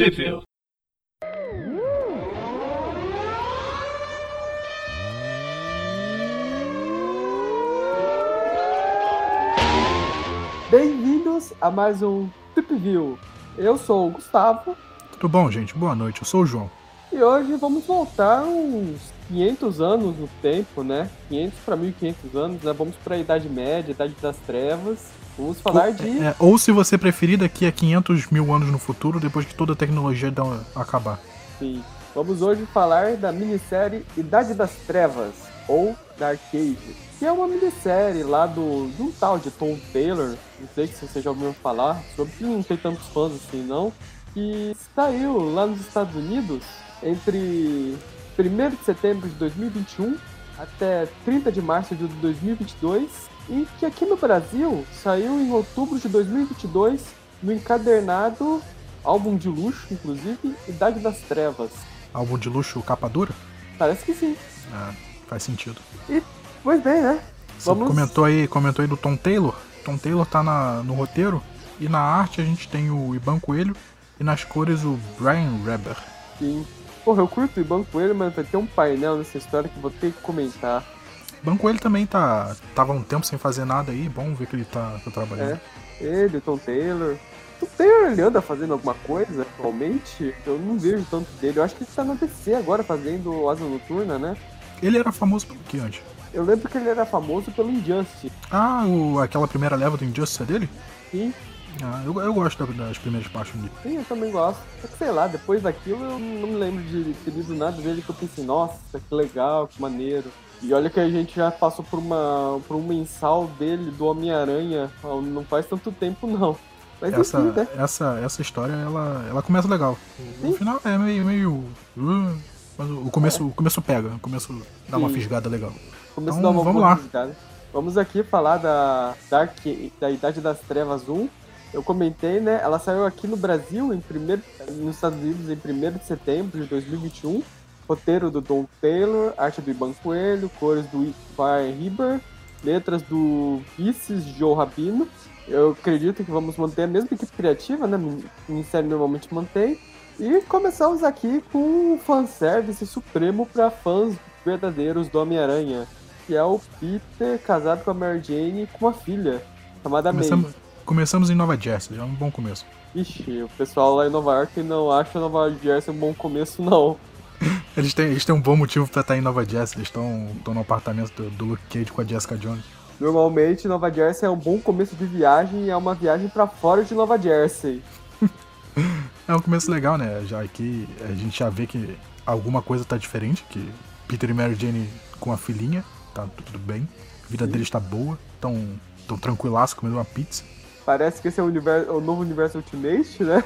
Sheffield. Bem-vindos a mais um Trip View. Eu sou o Gustavo Tudo bom, gente? Boa noite. Eu sou o João. e hoje vamos voltar uns 500 anos no tempo, né? 500 para 1500 anos, né? Vamos para a Idade Média, Idade das Trevas. Vamos falar de É, ou se você preferir, daqui a 500 mil anos no futuro, depois que toda a tecnologia dá- acabar. Sim. Vamos hoje falar da minissérie Idade das Trevas, ou Dark Age, que é uma minissérie lá do, de um tal de Tom Taylor, não sei se você já ouviu falar, sobre que não tem tantos fãs assim não, que saiu lá nos Estados Unidos entre 1 de setembro de 2021 até 30 de março de 2022 e que aqui no Brasil saiu em outubro de 2022 no encadernado álbum de luxo, inclusive, Idade das Trevas. Álbum de luxo capa dura? Parece que sim. É, faz sentido. Pois bem, né? Você Vamos- comentou aí, comentou aí do Tom Taylor. Tom Taylor tá na- no roteiro. E na arte a gente tem o Iban Coelho. E nas cores o Brian Reber. Sim. Porra, eu curto o Iban Coelho, mas vai ter um painel nessa história que vou ter que comentar. Iban Coelho também tá. tava um tempo sem fazer nada aí. Bom ver que ele tá, tá trabalhando. É. Ele, o Tom Taylor. O Taylor, ele anda fazendo alguma coisa atualmente? Eu não vejo tanto dele. Eu acho que ele tá na DC agora fazendo Asa Noturna, né? Ele era famoso por que antes? Eu lembro que ele era famoso pelo Injustice. Ah, o- aquela primeira leva do Injustice é dele? Sim, Ah, eu, eu gosto da- das primeiras partes dele. sim, eu também gosto. Só que sei lá, depois daquilo eu não me lembro de ter lido nada dele que eu pensei, nossa, que legal, que maneiro. E olha que a gente já passou por uma por um mensal dele, do Homem-Aranha, não faz tanto tempo não. Mas essa, enfim, né? essa, essa história, ela, ela começa legal. Sim. final é meio. meio mas o começo, o começo pega, o começo dá uma Sim. fisgada legal. Começa Então, dar uma vamos lá. riscada. Vamos aqui falar da Dark, da Idade das Trevas 1. Eu comentei, né? Ela saiu aqui no Brasil, em primeiro, nos Estados Unidos, em 1 de setembro de 2021. Roteiro do Don Taylor, arte do Iban Coelho, cores do Brian Heber, letras do Vices Joe Rabino. Eu acredito que vamos manter a mesma equipe criativa, né? O Ministério normalmente mantém. E começamos aqui com um fanservice supremo para fãs verdadeiros do Homem-Aranha, que é o Peter casado com a Mary Jane com uma filha, chamada May. Começamos, em Nova Jersey, já é um bom começo. Ixi, o pessoal lá em Nova York não acha Nova Jersey um bom começo, não. Eles têm, eles têm um bom motivo pra estar em Nova Jersey, eles estão no apartamento do, do Luke Cage com a Jessica Jones. Normalmente, Nova Jersey é um bom começo de viagem e é uma viagem pra fora de Nova Jersey. É um começo legal, né? Já que a gente já vê que alguma coisa tá diferente, que Peter e Mary Jane com a filhinha, tá tudo bem. A vida deles tá boa, tão, tão tranquilaço comendo uma pizza. Parece que esse é o, universo, o novo universo Ultimate, né?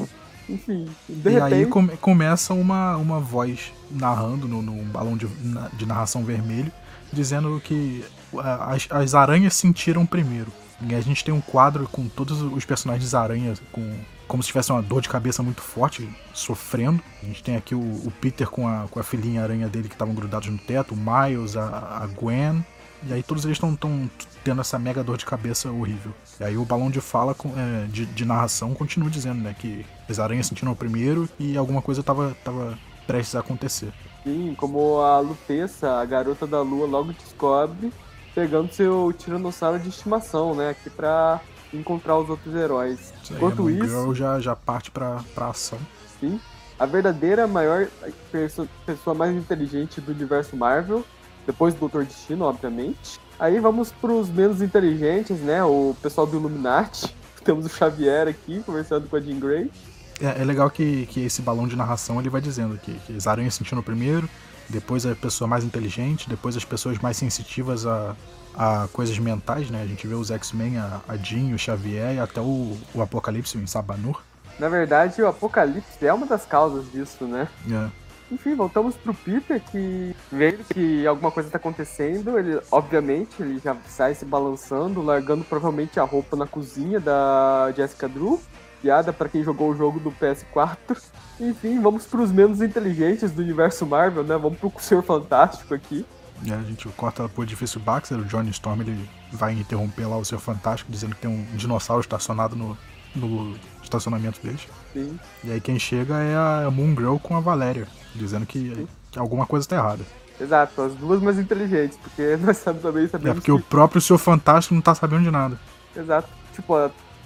Enfim, de e repente... aí come- começa uma, uma voz narrando no, num balão de, na- de narração vermelho, dizendo que as, as aranhas sentiram primeiro. E a gente tem um quadro com todos os personagens aranhas com como se tivesse uma dor de cabeça muito forte, sofrendo. A gente tem aqui o, o Peter com a, com a filhinha aranha dele que estavam grudados no teto, o Miles, a, a Gwen. E aí todos eles estão tendo essa mega dor de cabeça horrível. E aí o balão de fala, é, de, de narração, continua dizendo, né, que as aranhas sentiram primeiro e alguma coisa tava, tava prestes a acontecer. Sim, como a Lutessa, a garota da lua, logo descobre, pegando seu tiranossauro de estimação, né? Aqui pra encontrar os outros heróis. Isso aí, Enquanto a Moon isso, Girl já, já parte pra, pra ação. sim, a verdadeira maior pessoa mais inteligente do universo Marvel, depois do Doutor Destino, obviamente. Aí vamos pros menos inteligentes, né? O pessoal do Illuminati. Temos o Xavier aqui, conversando com a Jean Grey. É, é legal que, que esse balão de narração ele vai dizendo que, que as aranhas sentiram primeiro, depois a pessoa mais inteligente, depois as pessoas mais sensitivas a, a coisas mentais, né? A gente vê os X-Men, a, a Jean, o Xavier e até o, o Apocalipse, o Sabanur. Na verdade, o Apocalipse é uma das causas disso, né? É. Enfim, voltamos pro Peter, que vendo que alguma coisa tá acontecendo, ele, obviamente, ele já sai se balançando, largando provavelmente a roupa na cozinha da Jessica Drew. Piada pra quem jogou o jogo do PS4. Enfim, vamos pros menos inteligentes do universo Marvel, né? Vamos pro Senhor Fantástico aqui. E a gente corta pro edifício Baxter, o Johnny Storm ele vai interromper lá o seu Fantástico, dizendo que tem um dinossauro estacionado no, no estacionamento deles. Sim. E aí quem chega é a Moon Girl com a Valéria, dizendo que, que alguma coisa tá errada. Exato, as duas mais inteligentes, porque nós sabemos também sabemos É porque que... o próprio Senhor Fantástico não tá sabendo de nada. Exato. Tipo,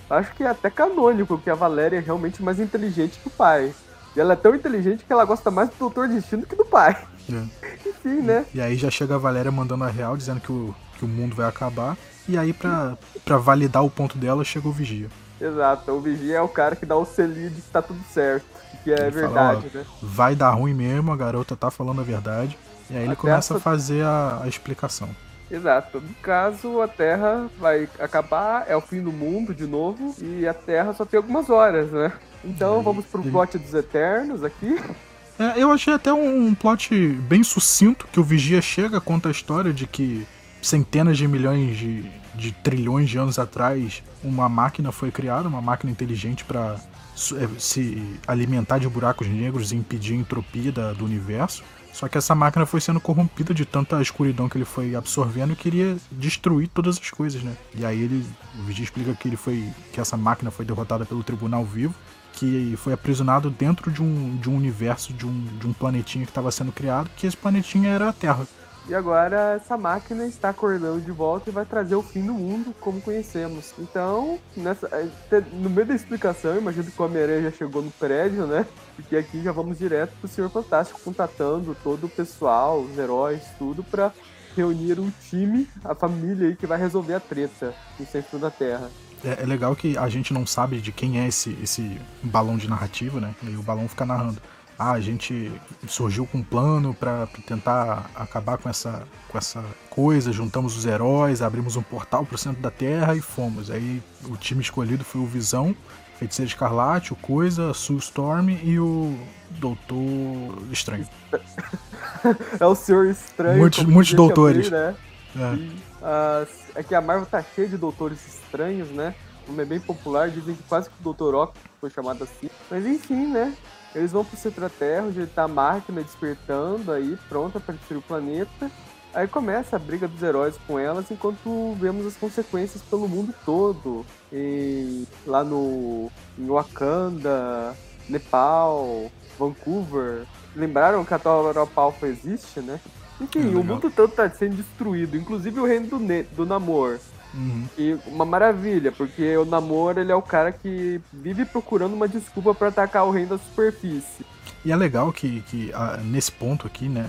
acho que é até canônico que a Valéria é realmente mais inteligente que o pai. E ela é tão inteligente que ela gosta mais do Doutor Destino que do pai. É. Enfim, né? E aí já chega a Valéria mandando a real, dizendo que o, que o mundo vai acabar. E aí, pra, pra validar o ponto dela, chega o Vigia. Exato. O Vigia é o cara que dá o selinho de que tá tudo certo. Que é Ele verdade, fala, ó, né? Vai dar ruim mesmo, a garota tá falando a verdade. E aí ele Até começa a fazer a, a explicação. Exato. No caso, a Terra vai acabar, é o fim do mundo de novo, e a Terra só tem algumas horas, né? Então Aí, vamos pro ele- plot dos Eternos aqui. É, eu achei até um, um plot bem sucinto que o Vigia chega, conta a história de que centenas de milhões de, de trilhões de anos atrás uma máquina foi criada, uma máquina inteligente para se alimentar de buracos negros e impedir a entropia da- do universo. Só que essa máquina foi sendo corrompida de tanta escuridão que ele foi absorvendo e queria destruir todas as coisas, né? E aí ele, o Vigia explica que ele foi, que essa máquina foi derrotada pelo Tribunal Vivo que foi aprisionado dentro de um, de um universo, de um, de um planetinha que estava sendo criado, que esse planetinha era a Terra. E agora essa máquina está acordando de volta e vai trazer o fim do mundo como conhecemos. Então, nessa, eh, no meio da explicação, imagino que o Homem-Aranha já chegou no prédio, né? Porque aqui já vamos direto pro Senhor Fantástico, contatando todo o pessoal, os heróis, tudo, pra reunir um time, a família aí que vai resolver a treta no centro da Terra. É, é legal que a gente não sabe de quem é esse, esse balão de narrativa, né? E aí o balão fica narrando. Ah, a gente surgiu com um plano para tentar acabar com essa, com essa coisa, juntamos os heróis, abrimos um portal pro centro da Terra e fomos. Aí o time escolhido foi o Visão, Feiticeiro Escarlate, o Coisa, a Sue Storm e o Doutor Estranho. É o Senhor Estranho. Muitos- muitos doutores. chamei, né? É. E, ah, é que a Marvel tá cheia de doutores estranhos, né? O nome é bem popular, dizem que quase que o Dr. Ock foi chamado assim. Mas enfim, né? Eles vão pro centro da Terra, onde tá a máquina despertando aí, pronta para destruir o planeta. Aí começa a briga dos heróis com elas, enquanto vemos as consequências pelo mundo todo. E lá no em Wakanda, Nepal, Vancouver. Lembraram que a Tauropalfa existe, né? Enfim, É, o mundo todo tá sendo destruído, inclusive o reino do, ne do Namor. Uhum. E uma maravilha, porque o Namor ele é o cara que vive procurando uma desculpa pra atacar o reino da superfície. E é legal que, que ah, nesse ponto aqui, né,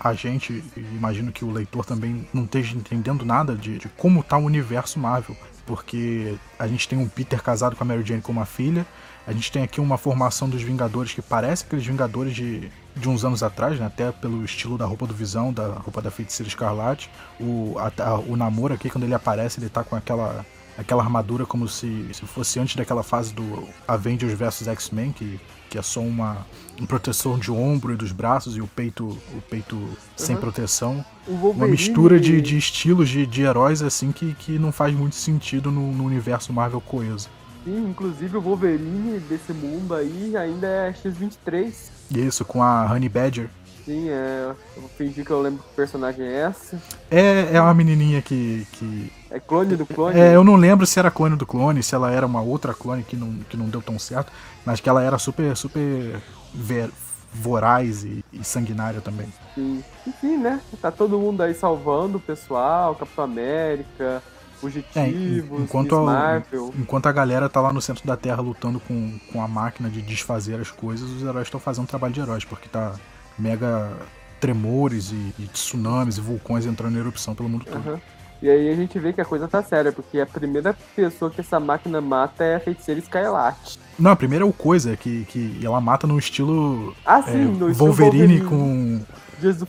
a, a gente, imagino que o leitor também não esteja entendendo nada de, de como tá o universo Marvel. Porque a gente tem um Peter casado com a Mary Jane com uma filha, a gente tem aqui uma formação dos Vingadores que parece aqueles Vingadores de, de uns anos atrás, né, até pelo estilo da roupa do Visão, da roupa da Feiticeira Escarlate. O, a, a- o Namor aqui, quando ele aparece, ele tá com aquela aquela armadura como se, se fosse antes daquela fase do Avengers vs X-Men, que, que é só uma, uma proteção de ombro e dos braços e o peito, o peito sem Uhum. proteção. O Wolverine, Uma mistura de, de estilos de, de heróis assim que, que não faz muito sentido no, no universo Marvel coeso. Sim, inclusive o Wolverine desse mundo aí ainda é X-23. E isso, com a Honey Badger. Sim, é, eu vou fingir que eu lembro que personagem é essa. É, é uma menininha que, que. É clone do clone? É, eu não lembro se era clone do clone, se ela era uma outra clone que não, que não deu tão certo, mas que ela era super, super ver- voraz e, e sanguinária também. Sim. Enfim, né? Tá todo mundo aí salvando o pessoal, Capitão América, Fugitivos, É, enquanto Miss a- Marvel. Enquanto a galera tá lá no centro da Terra lutando com, com a máquina de desfazer as coisas, os heróis estão fazendo trabalho de heróis, porque tá mega tremores e, e tsunamis e vulcões entrando em erupção pelo mundo todo. Aham. E aí a gente vê que a coisa tá séria, porque a primeira pessoa que essa máquina mata é a feiticeira Escarlate. Não, a primeira é o Coisa, que, que ela mata no estilo Ah, é, sim, no estilo Wolverine, com,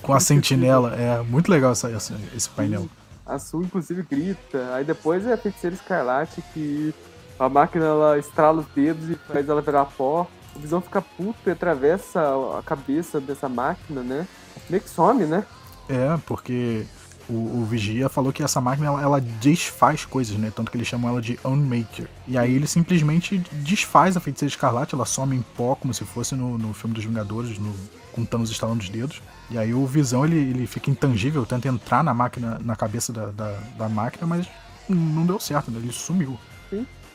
com a sentinela. É muito legal essa, essa- esse painel. A Sul, inclusive, grita. Aí depois é a feiticeira Escarlate que a máquina ela estrala os dedos e faz ela virar pó. O Visão fica puto e atravessa a cabeça dessa máquina, né? Meio que some, né? É, porque o, o Vigia falou que essa máquina ela, ela desfaz coisas, né? Tanto que eles chamam ela de Unmaker. E aí ele simplesmente desfaz a feiticeira escarlate, ela some em pó, como se fosse no, no filme dos Vingadores, no, com Thanos estalando os dedos. E aí o Visão ele, ele fica intangível, tenta entrar na máquina, na cabeça da, da, da máquina, mas não deu certo, né? Ele sumiu.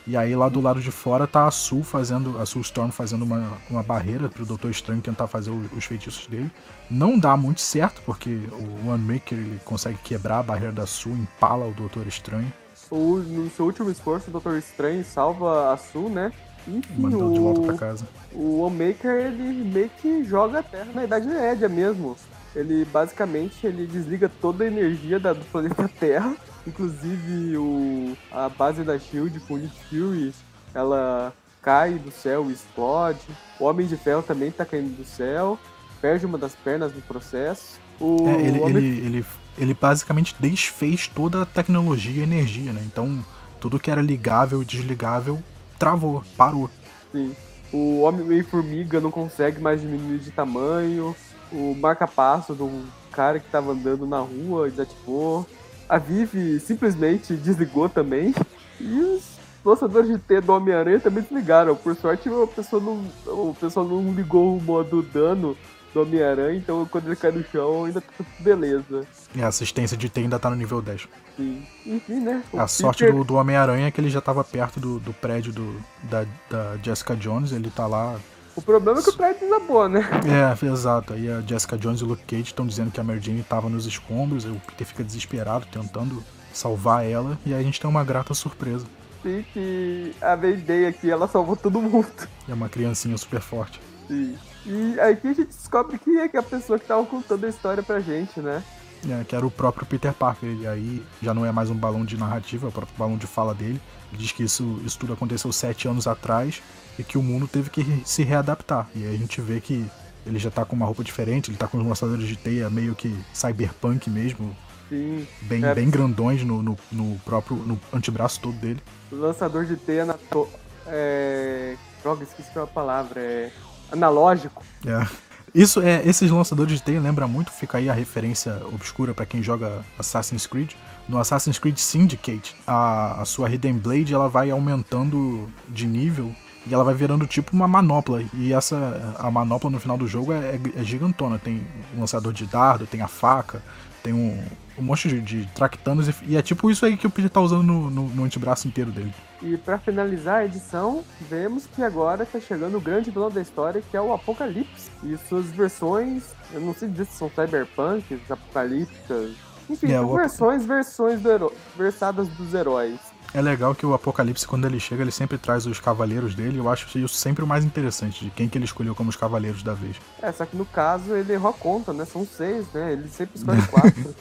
E aí lá do lado de fora tá a Sul fazendo, a Sul Storm fazendo uma, uma barreira pro Doutor Estranho tentar fazer o, os feitiços dele. Não dá muito certo, porque o One Maker ele consegue quebrar a barreira da Sul, empala o Doutor Estranho. O, no seu último esforço, o Doutor Estranho salva a Sul, né? Enfim, Mandou o, de volta pra casa. O One Maker ele meio que joga a Terra na Idade Média mesmo. Ele basicamente ele desliga toda a energia da, do planeta Terra Inclusive o, a base da Shield com o Fury, ela cai do céu e explode. O Homem de Ferro também tá caindo do céu, perde uma das pernas no processo. O é, ele, Homem... ele, ele, ele basicamente desfez toda a tecnologia e energia, né? Então tudo que era ligável e desligável travou, parou. Sim. O Homem-Formiga não consegue mais diminuir de tamanho. O marca-passo do cara que tava andando na rua desativou. A Vivi simplesmente desligou também. E os lançadores de T do Homem-Aranha também desligaram. Por sorte, o pessoal não, não ligou o modo dano do Homem-Aranha, então quando ele cai no chão ainda tá tudo beleza. E a assistência de T ainda tá no nível 10. Sim. Enfim, né? O a Peter... sorte do, do Homem-Aranha é que ele já tava perto do, do prédio do, da, da Jessica Jones, ele tá lá o problema é que o prédio desabou, né? É, exato. Aí a Jessica Jones e o Luke Cage estão dizendo que a Mary Jane estava nos escombros, o Peter fica desesperado tentando salvar ela, e aí a gente tem uma grata surpresa. Sim, que a Day aqui, ela salvou todo mundo. É uma criancinha super forte. Sim. E aí que a gente descobre que é que a pessoa que tava contando a história pra gente, né? É, que era o próprio Peter Parker. E aí já não é mais um balão de narrativa, é o próprio balão de fala dele. Ele diz que isso, isso tudo aconteceu sete anos atrás e que o mundo teve que se readaptar. E aí a gente vê que ele já tá com uma roupa diferente, ele tá com os lançadores de teia meio que cyberpunk mesmo. Sim. Bem, é. bem grandões no, no, no, próprio no antebraço todo dele. O lançador de teia na to... é... Droga, esqueci a palavra. É analógico. É. Isso é, esses lançadores de teia lembra muito, fica aí a referência obscura para quem joga Assassin's Creed. No Assassin's Creed Syndicate, a, a sua Hidden Blade ela vai aumentando de nível e ela vai virando tipo uma manopla. E essa a manopla no final do jogo é, é, gigantona. Tem um lançador de dardo, tem a faca, tem um, um monte de, de tractanos. E, e, é tipo isso aí que o Peter tá usando no, no, no antebraço inteiro dele. E para finalizar a edição, vemos que agora está chegando o grande vilão da história, que é o Apocalipse. E suas versões, eu não sei dizer se são cyberpunk, apocalípticas. Enfim, é, são versões, versões do versadas dos heróis. É legal que o Apocalipse, quando ele chega, ele sempre traz os cavaleiros dele. Eu acho isso sempre o mais interessante, de quem que ele escolheu como os cavaleiros da vez. É, só que no caso ele errou a conta, né? São seis, né? Ele sempre escolhe quatro.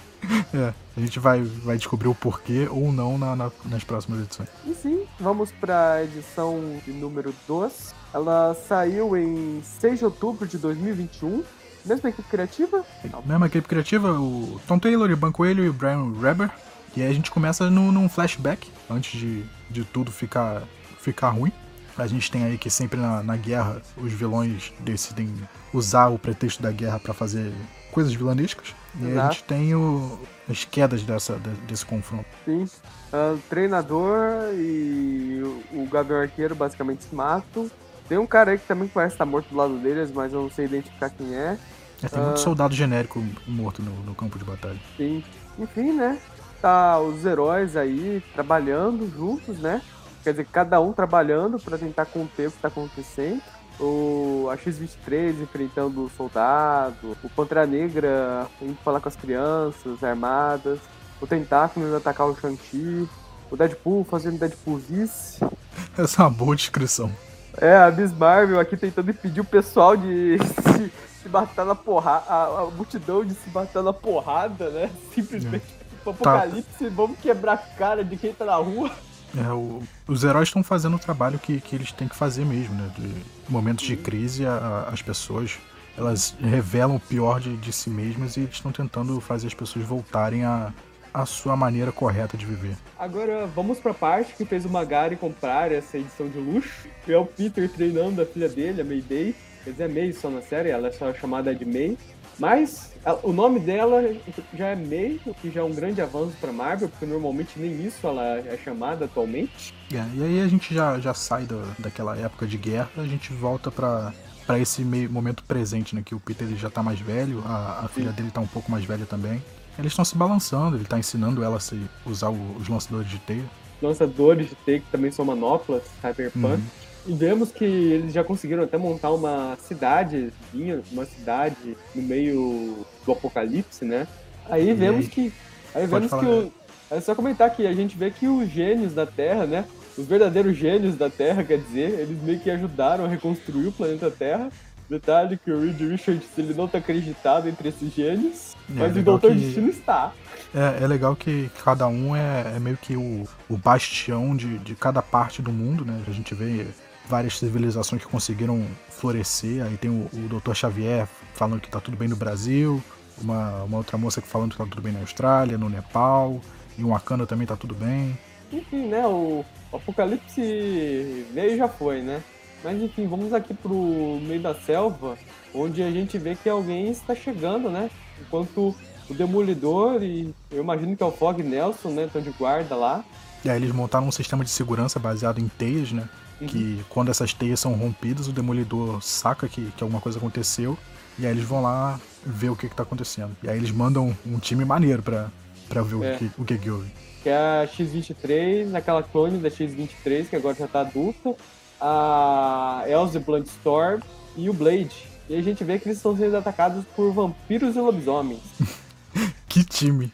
é, a gente vai, vai descobrir o porquê ou não na, na, nas próximas edições. E sim, vamos pra edição de número 2. Ela saiu em 6 de outubro de 2021. Mesma equipe criativa? Mesma equipe criativa, o Tom Taylor, o Ban Coelho e o Brian Reber. E aí a gente começa no, num flashback, antes de, de tudo ficar, ficar ruim. A gente tem aí que sempre na, na guerra os vilões decidem usar o pretexto da guerra para fazer coisas vilanescas. E aí a gente tem o, as quedas dessa, desse confronto. Sim. Uh, o treinador e o, o Gabriel Arqueiro basicamente se matam. Tem um cara aí que também parece estar morto do lado deles, mas eu não sei identificar quem é. é tem uh, muito soldado genérico morto no, no campo de batalha. Sim. Enfim, né? Tá os heróis aí trabalhando juntos, né? Quer dizer, cada um trabalhando para tentar conter o que tá acontecendo. O a X-23 enfrentando o soldado, o Pantera Negra indo falar com as crianças armadas, o Tentáculo indo atacar o Shang-Chi, o Deadpool fazendo Deadpoolzice. Essa é uma boa descrição. É, a Miss Marvel aqui tentando impedir o pessoal de se, se matar na porrada, a, a multidão de se matar na porrada, né? Simplesmente. É. apocalipse, tá. vamos quebrar a cara de quem tá na rua. É, o, os heróis estão fazendo o trabalho que, que eles têm que fazer mesmo, né? De momentos de crise, a, a, as pessoas elas revelam o pior de, de si mesmas e eles estão tentando fazer as pessoas voltarem a, a sua maneira correta de viver. Agora vamos pra parte que fez o Magari comprar essa edição de luxo, que é o Peter treinando a filha dele, a Mayday. Quer dizer, é May só na série, ela é só chamada de May. Mas o nome dela já é May, o que já é um grande avanço para Marvel, porque normalmente nem isso ela é chamada atualmente. É, e aí a gente já, já sai do, daquela época de guerra, a gente volta para para esse meio, momento presente, né, que o Peter ele já tá mais velho, a, a filha dele tá um pouco mais velha também. Eles estão se balançando, ele tá ensinando ela a se usar o, os lançadores de teia. lançadores de T que também são manoplas, Cyberpunk. Uhum. E vemos que eles já conseguiram até montar uma cidade, uma cidade no meio do apocalipse, né? Aí E vemos aí? que. Aí Pode vemos que o. É só comentar que a gente vê que os gênios da Terra, né? Os verdadeiros gênios da Terra, quer dizer, eles meio que ajudaram a reconstruir o planeta Terra. Detalhe que o Reed Richards ele não tá acreditado entre esses gênios, É, mas o legal Doutor que- Destino está. É, é legal que cada um é, é meio que o, o bastião de, de cada parte do mundo, né? A gente vê várias civilizações que conseguiram florescer. Aí tem o, o Dr. Xavier falando que tá tudo bem no Brasil, uma, uma outra moça que falando que tá tudo bem na Austrália, no Nepal, e o Wakanda também tá tudo bem. Enfim, né? O Apocalipse veio e já foi, né? Mas enfim, vamos aqui pro meio da selva, onde a gente vê que alguém está chegando, né? Enquanto o Demolidor e eu imagino que é o Fog Nelson, né? Estão de guarda lá. E aí eles montaram um sistema de segurança baseado em teias, né? Que quando essas teias são rompidas, o demolidor saca que, que alguma coisa aconteceu. E aí eles vão lá ver o que, que tá acontecendo. E aí eles mandam um time maneiro pra, pra ver É. o, que, o que que houve. Que é a X-23, aquela clone da X-23, que agora já tá adulta. A Elze Bloodstorm e o Blade. E a gente vê que eles estão sendo atacados por vampiros e lobisomens. Que time!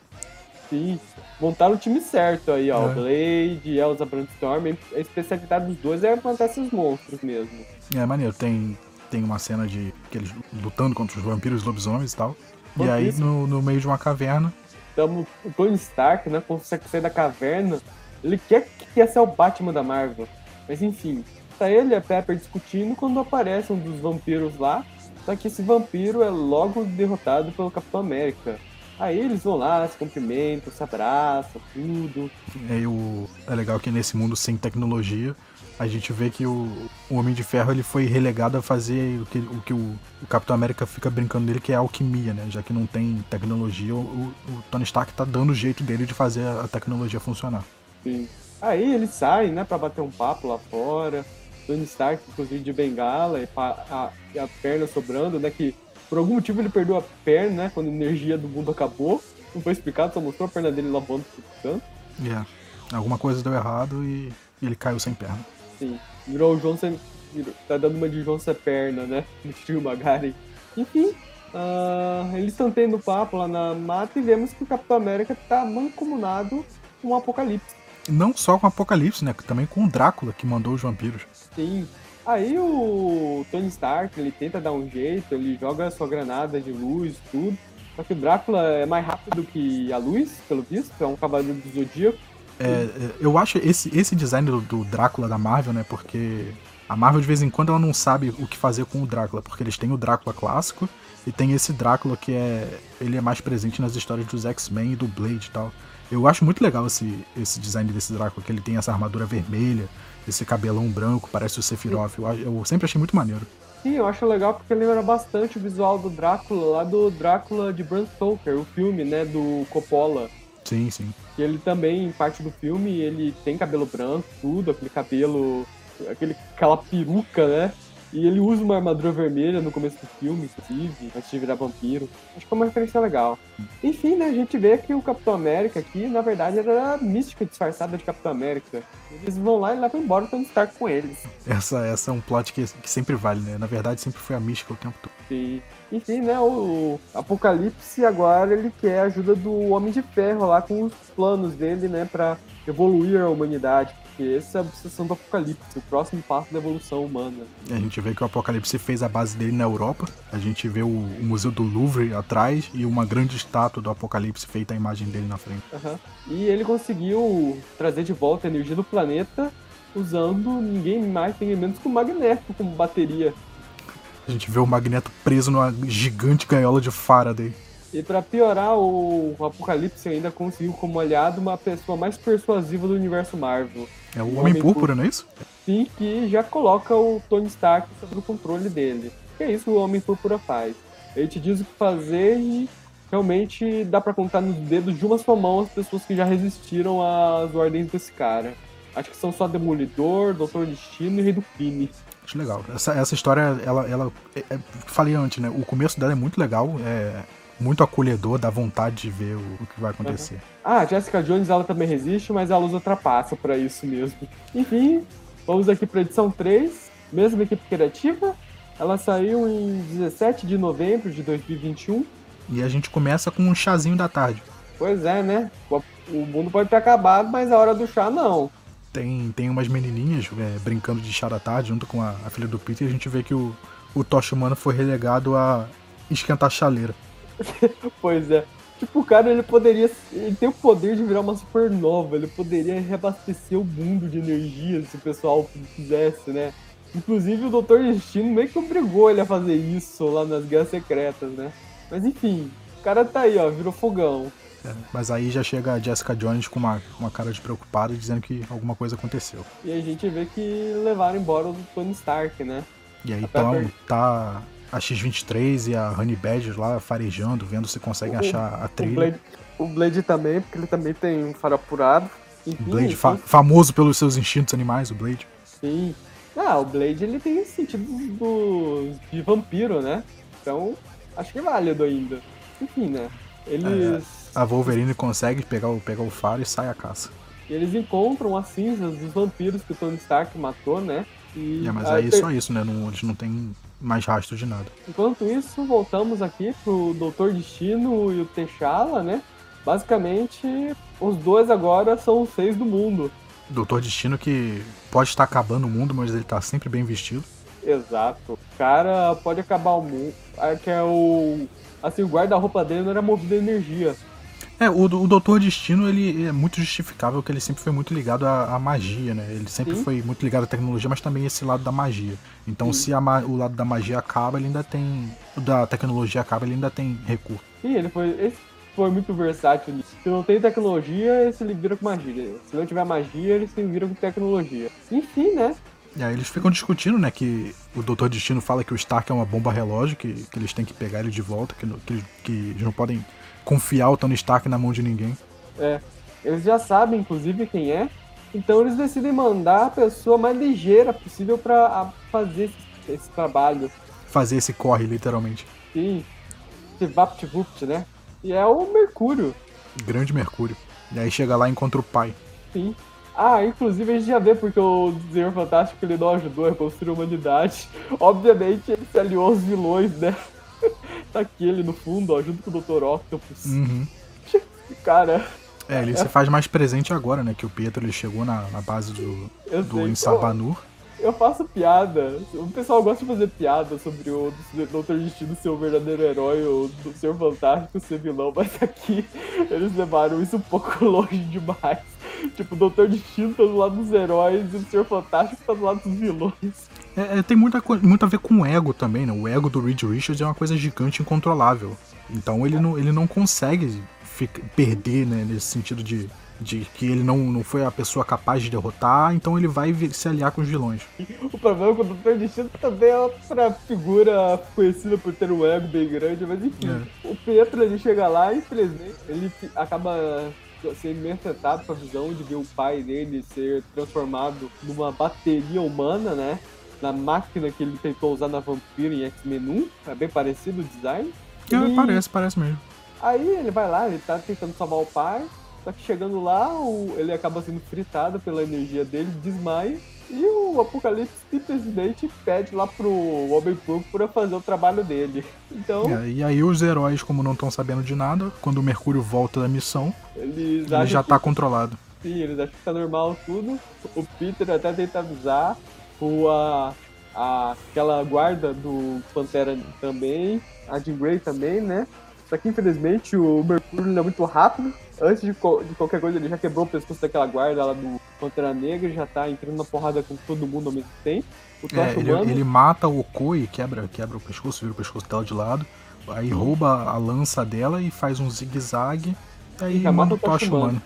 Sim, montaram o time certo aí, ó. É. Blade, Elsa Brandstorm. A especialidade dos dois é matar esses monstros mesmo. É maneiro, tem, tem uma cena de que eles lutando contra os vampiros e lobisomens e tal. E aí, no, no meio de uma caverna, Então, o Tony Stark, né, consegue sair da caverna. Ele quer, quer ser o Batman da Marvel. Mas enfim, tá ele e a Pepper discutindo quando aparece um dos vampiros lá. Só que esse vampiro é logo derrotado pelo Capitão América. Aí eles vão lá, se cumprimentam, se abraçam, tudo. é, o, é legal que nesse mundo sem tecnologia, a gente vê que o, o Homem de Ferro ele foi relegado a fazer o que o, que o, o Capitão América fica brincando dele, que é a alquimia, né? Já que não tem tecnologia, o, o- Tony Stark tá dando o jeito dele de fazer a, a tecnologia funcionar. Sim. Aí eles saem, né, pra bater um papo lá fora. Tony Stark, inclusive, de bengala e, a, e a perna sobrando, né, que por algum motivo ele perdeu a perna, né, quando a energia do mundo acabou. Não foi explicado, só mostrou a perna dele lavando pro canto. E é, alguma coisa deu errado e, ele caiu sem perna. Sim, virou o João sem... virou- Tá dando uma de João sem perna, né, no tio Magari. Enfim, ah, eles estão tendo papo lá na mata e vemos que o Capitão América tá mancomunado com o Apocalipse. Não só com o Apocalipse, né? Também com o Drácula, que mandou os vampiros. Sim. Aí o Tony Stark, ele tenta dar um jeito, ele joga a sua granada de luz, tudo. Só que o Drácula é mais rápido que a luz, pelo visto, é um cavaleiro do Zodíaco. É, eu acho esse, esse design do, do Drácula da Marvel, né? Porque a Marvel de vez em quando ela não sabe o que fazer com o Drácula, porque eles têm o Drácula clássico e tem esse Drácula que é ele é mais presente nas histórias dos X-Men e do Blade e tal. Eu acho muito legal esse, esse design desse Drácula, que ele tem essa armadura vermelha, esse cabelão branco, parece o Sephiroth. Eu, eu sempre achei muito maneiro. Sim, eu acho legal porque lembra bastante o visual do Drácula, lá do Drácula de Bram Stoker, o filme, né, do Coppola. Sim, sim. Que ele também, em parte do filme, ele tem cabelo branco, tudo, aquele cabelo, aquele, aquela peruca, né? E ele usa uma armadura vermelha no começo do filme, inclusive, antes de virar vampiro. Acho que é uma referência legal. Enfim, né, a gente vê que o Capitão América aqui, na verdade, era a mística disfarçada de Capitão América. Eles vão lá e levam embora o Tony Stark com eles. Essa, essa é um plot que, que sempre vale, né? Na verdade, sempre foi a mística o tempo todo. E, enfim, né, o Apocalipse agora ele quer a ajuda do Homem de Ferro lá com os planos dele, né, pra evoluir a humanidade. Porque essa é a obsessão do Apocalipse, o próximo passo da evolução humana. A gente vê que o Apocalipse fez a base dele na Europa. A gente vê o, o Museu do Louvre atrás e uma grande estátua do Apocalipse feita a imagem dele na frente. Aham. E ele conseguiu trazer de volta a energia do planeta usando ninguém mais, ninguém menos que o Magneto como bateria. A gente vê o Magneto preso numa gigante gaiola de Faraday. E pra piorar, o Apocalipse ainda conseguiu como aliado uma pessoa mais persuasiva do universo Marvel. É o Homem Homem Púrpura, não é isso? Sim, que já coloca o Tony Stark sob o controle dele. Que é isso que o Homem Púrpura faz. Ele te diz o que fazer e realmente dá pra contar nos dedos de uma só mão as pessoas que já resistiram às ordens desse cara. Acho que são só Demolidor, Doutor Destino e Rei do Crime. Acho legal. Essa, essa história, ela, ela é, é, falei antes, né? O começo dela é muito legal. É, muito acolhedor, dá vontade de ver o, o que vai acontecer. Uhum. Ah, a Jessica Jones ela também resiste, mas ela usa ultrapassa para isso mesmo. Enfim, vamos aqui para edição 3, mesma equipe criativa. Ela saiu em 17 de novembro de 2021. E a gente começa com um chazinho da tarde. Pois é, né? O mundo pode ter acabado, mas a hora do chá não. Tem, tem umas menininhas é, brincando de chá da tarde junto com a, a, filha do Peter e a gente vê que o, o Tocha Humano foi relegado a esquentar a chaleira. pois é. Tipo, o cara, ele poderia. Ele tem o poder de virar uma supernova. Ele poderia reabastecer o mundo de energia se o pessoal quisesse, né? Inclusive, o Doutor Destino meio que obrigou ele a fazer isso lá nas Guerras Secretas, né? Mas enfim, o cara tá aí, ó, virou fogão. É, mas aí já chega a Jessica Jones com uma, uma cara de preocupada dizendo que alguma coisa aconteceu. E a gente vê que levaram embora o Tony Stark, né? E aí então tá a X-23 e a Honey Badger lá farejando, vendo se conseguem o, achar a trilha. O Blade, o Blade, também, porque ele também tem um faro apurado. Enfim, Blade, fa famoso pelos seus instintos animais, o Blade. Sim. Ah, o Blade ele tem sentido do, de vampiro, né? Então, acho que é válido ainda. Enfim, né? Eles. É, a Wolverine consegue pegar o, pegar o faro e sai a caça. E eles encontram as cinzas dos vampiros que o Tony Stark matou, né? E é, mas aí ter... só isso, né? Não, eles não tem mais rastro de nada. Enquanto isso, voltamos aqui pro Doutor Destino e o T'Challa, né? Basicamente, os dois agora são os seis do mundo. Doutor Destino que pode estar acabando o mundo, mas ele tá sempre bem vestido. Exato. O cara pode acabar o mundo. É que é o. Assim, o guarda-roupa dele não era movido a energia. É, o, o Doutor Destino, ele é muito justificável que ele sempre foi muito ligado à, à magia, né? Ele sempre Sim. foi muito ligado à tecnologia, mas também esse lado da magia. Então, Sim. se a, o lado da magia acaba, ele ainda tem. O da tecnologia acaba, ele ainda tem recurso. Sim, ele foi. Esse foi muito versátil nisso. Se não tem tecnologia, ele se vira com magia. Se não tiver magia, ele se vira com tecnologia. Enfim, né? E aí eles ficam discutindo, né, que o Doutor Destino fala que o Stark é uma bomba relógio, que, que eles têm que pegar ele de volta, que, que, que eles não podem confiar o Tony Stark na mão de ninguém. É. Eles já sabem, inclusive, quem é. Então eles decidem mandar a pessoa mais ligeira possível para fazer esse, esse, trabalho. Fazer esse corre, literalmente. Sim. Esse vapt né? E é o Mercúrio. Grande Mercúrio. E aí chega lá e encontra o pai. Sim. Ah, inclusive a gente já vê porque o Senhor Fantástico ele não ajudou a reconstruir a humanidade. Obviamente ele se aliou aos vilões, né? Tá aqui ele no fundo, ó, junto com o Dr. Octopus. Uhum. Cara. É, ele é... se faz mais presente agora, né? Que o Pietro ele chegou na, na base do, eu do Insabanur. Eu, faço piada. O pessoal gosta de fazer piada sobre o Dr. Destino ser o verdadeiro herói ou do Senhor Fantástico ser vilão, mas aqui eles levaram isso um pouco longe demais. Tipo, o Doutor Destino tá do lado dos heróis e o Senhor Fantástico tá do lado dos vilões. É, é, tem muita, muito a ver com o ego também, né? O ego do Reed Richards é uma coisa gigante incontrolável. Então ele não, ele não consegue perder, né? Nesse sentido de, de que ele não, não foi a pessoa capaz de derrotar, então ele vai se aliar com os vilões. O problema é que o Dr. Destino também é outra figura conhecida por ter um ego bem grande, mas enfim. É. O Pietro ele chega lá e infelizmente ele acaba sendo afetado com a visão de ver o pai dele ser transformado numa bateria humana, né? Na máquina que ele tentou usar na Vampiro em X-Men 1. É bem parecido o design. É, parece, parece mesmo. Aí ele vai lá, ele tá tentando salvar o pai. Só que chegando lá, o... ele acaba sendo fritado pela energia dele, desmaia e o Apocalipse simplesmente pede lá pro Homem Púrpura fazer o trabalho dele. Então. É, e aí os heróis, como não estão sabendo de nada, quando o Mercúrio volta da missão, ele já que... tá controlado. Sim, eles acham que tá normal tudo. O Peter até tenta avisar. O, a, a, aquela guarda do Pantera também. A Jean Grey também, né? Só que infelizmente o Mercúrio é muito rápido. Antes de, de, qualquer coisa, ele já quebrou o pescoço daquela guarda lá do Pantera Negra, já tá entrando na porrada com todo mundo ao mesmo tempo. É, ele, ele, mata o Okoi, quebra, quebra o pescoço, vira o pescoço dela de lado. Aí rouba a lança dela e faz um zigue-zague. Aí já mata o Tocha Humano.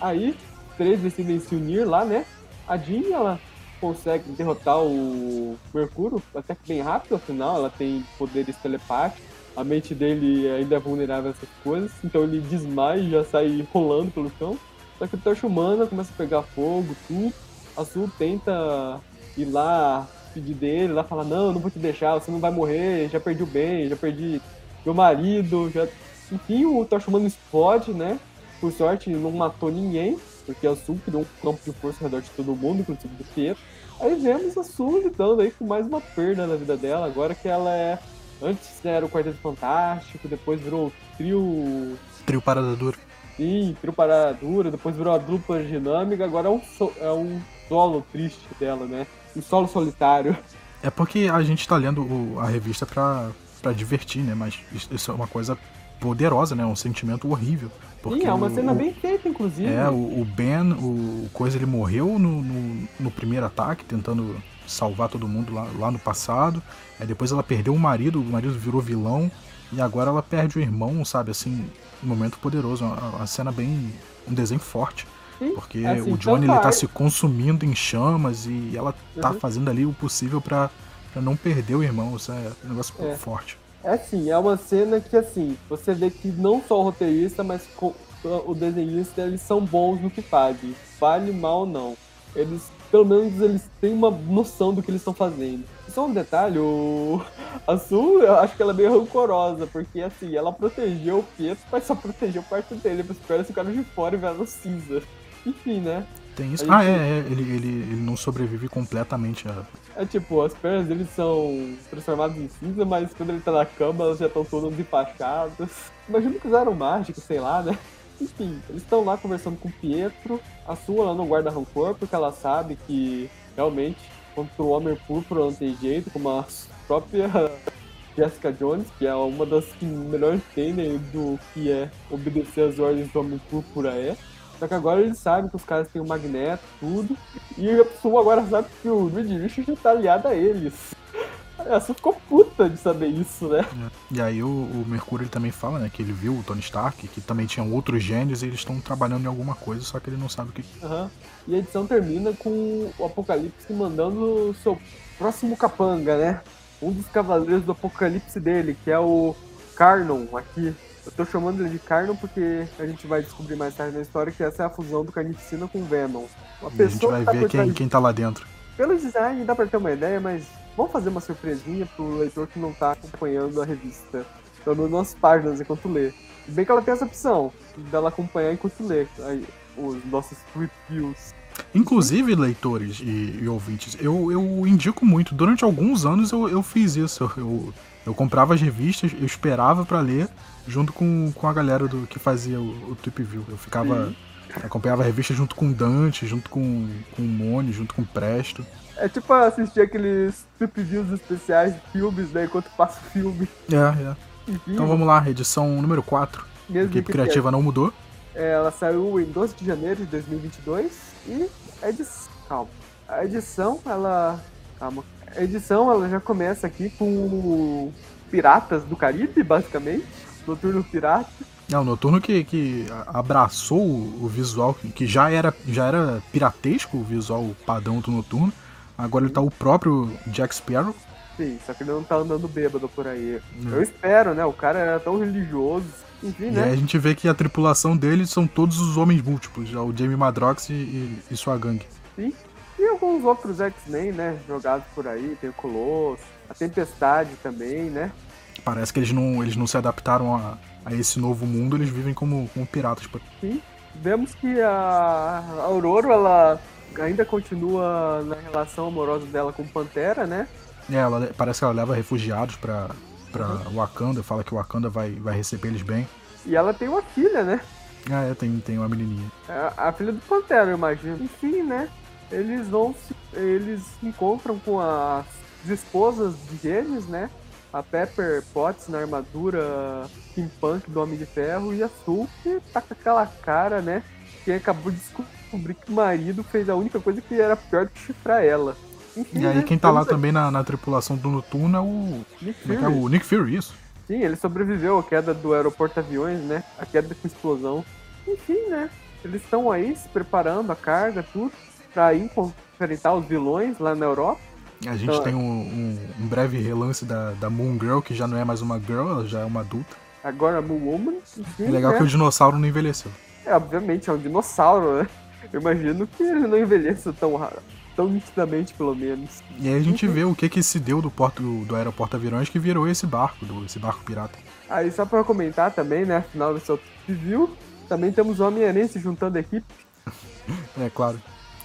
Aí, três decidem se unir lá, né? A Jean, ela consegue derrotar o Mercúrio até que bem rápido, afinal, ela tem poderes telepáticos a mente dele ainda é vulnerável a essas coisas, então ele desmaia e já sai rolando pelo chão. Só que o Tocha Humana começa a pegar fogo, tudo. A Azul tenta ir lá pedir dele, lá falar, não, não vou te deixar, você não vai morrer, já perdi o bem, já perdi meu marido, já. Enfim, o Tocha Humano explode, né? Por sorte, não matou ninguém, porque a Sul criou um campo de força ao redor de todo mundo, inclusive do Pietro. Aí vemos a Sul lidando aí com mais uma perda na vida dela, agora que ela é. Antes era o Quarteto Fantástico, depois virou o trio. Trio Parada Dura. Sim, trio Parada Dura, depois virou a dupla dinâmica, agora é um, so... é um solo triste dela, né? Um solo solitário. É porque a gente tá lendo o, a revista pra, pra divertir, né? Mas isso é uma coisa poderosa, né? Um sentimento horrível. Porque Sim, é uma o, cena o, bem feita, inclusive. É, o, o Ben, o, Coisa, ele morreu no, no, no, primeiro ataque, tentando salvar todo mundo lá, lá no passado. Aí depois ela perdeu o marido, o marido virou vilão. E agora ela perde o irmão, sabe? Assim, um momento poderoso. Uma, uma cena bem. um desenho forte. Sim, Porque assim, o Johnny tanto ele tá se consumindo em chamas e ela tá Uhum. fazendo ali o possível pra, pra não perder o irmão. Isso é um negócio É. forte. É assim, é uma cena que assim, você vê que não só o roteirista, mas o desenhista, eles são bons no que fazem. Vale mal não. Eles, pelo menos, eles têm uma noção do que eles estão fazendo. Só um detalhe, o... a Su, eu acho que ela é meio rancorosa, porque assim, ela protegeu o Pietro, mas só protegeu parte dele, esperar esse cara de fora e no cinza. Enfim, né? Tem isso. A Ah, gente- é, é ele, ele, ele não sobrevive completamente a. É tipo, as pernas dele são transformadas em cinza, mas quando ele tá na cama, elas já estão todas empachadas. Imagino que usaram mágico, sei lá, né? Enfim, eles estão lá conversando com o Pietro. A sua ela não guarda rancor, porque ela sabe que realmente contra o Homem Púrpura não tem jeito, como a própria Jessica Jones, que é uma das que melhor entendem do que é obedecer às ordens do Homem Púrpura é. Só que agora eles sabem que os caras têm o Magneto, tudo. E a pessoa agora sabe que o Reed Richards tá aliado a eles. A Su ficou puta de saber isso, né? E aí o, o Mercúrio ele também fala, né, que ele viu o Tony Stark, que também tinha outros gênios e eles estão trabalhando em alguma coisa, só que ele não sabe o que. Aham. E a edição termina com o Apocalipse mandando o seu próximo capanga, né? Um dos cavaleiros do Apocalipse dele, que é o Carnon aqui. Eu tô chamando ele de Carnon porque a gente vai descobrir mais tarde na história que essa é a fusão do Carnificina com Venom. Uma E a gente vai tá ver quem, quem tá lá dentro. Pelo design dá pra ter uma ideia, mas vamos fazer uma surpresinha pro leitor que não tá acompanhando a revista. Pelo menos nas páginas enquanto lê. Se Bem que ela tem essa opção dela acompanhar enquanto lê aí, os nossos reviews. Inclusive, leitores e, e ouvintes, eu, eu indico muito. Durante alguns anos eu, eu fiz isso. Eu, eu, comprava as revistas, eu esperava pra ler, junto com, com a galera do que fazia o, o Trip View. Eu ficava. Acompanhava a revista junto com o Dante, junto com, com o Mone, junto com o Presto. É tipo assistir aqueles reviews especiais de filmes, né? Enquanto passa o filme. É, é. Enfim, Então vamos lá, edição número 4. A mesmo equipe que criativa não mudou. É, ela saiu em 12 de janeiro de 2022 e a edição, calma, a edição ela, calma, a edição ela já começa aqui com Piratas do Caribe, basicamente, Noturno Pirata. É, o Noturno que, que abraçou o visual, que- já era, já era piratesco, o visual padrão do Noturno. Agora ele tá o próprio Jack Sparrow. Sim, só que ele não tá andando bêbado por aí. Eu espero, né? O cara era tão religioso. Enfim, E né? aí a gente vê que a tripulação dele são todos os homens múltiplos, já o Jamie Madrox e, e- e sua gangue. Sim. E alguns outros X-Men, né? Jogados por aí. Tem o Colosso, a Tempestade também, né? Parece que eles não, eles não se adaptaram a, a esse novo mundo, eles vivem como, como piratas. por- Sim. Vemos que a a Aurora, ela ainda continua na relação amorosa dela com o Pantera, né? É, ela, parece que ela leva refugiados pra, pra Wakanda, fala que o Wakanda vai, vai receber eles bem. E ela tem uma filha, né? Ah, é, tem, tem uma menininha. A, a filha do Pantera, eu imagino. Enfim, né? Eles vão se, eles se encontram com as esposas de gêmeos, né? A Pepper Potts na armadura steampunk do Homem de Ferro e a Sul que tá com aquela cara, né? Que acabou de descobrir que o marido fez a única coisa que era pior do que chifrar ela. Enfim, E aí né? quem tá lá também na, na tripulação do Noturno é o. Nick é é? Fury. O Nick Fury, isso. Sim, ele sobreviveu à queda do aeroporto aviões, né? A queda com explosão. Enfim, né? Eles estão aí se preparando a carga, tudo, pra ir enfrentar os vilões lá na Europa. A gente Ah. tem um, um- um breve relance da, da Moon Girl, que já não é mais uma girl, ela já é uma adulta. Agora a Moon Woman. Enfim, É legal né? que o dinossauro não envelheceu. É, obviamente, é um dinossauro, né? Eu imagino que ele não envelheça tão, ra- tão nitidamente, pelo menos. E aí a gente vê o que que se deu do, porto, do aeroporto Avirões que virou esse barco, do, esse barco pirata. Aí só pra comentar também, né, afinal seu civil, também temos o Homem-Aranha se juntando à equipe. É, claro.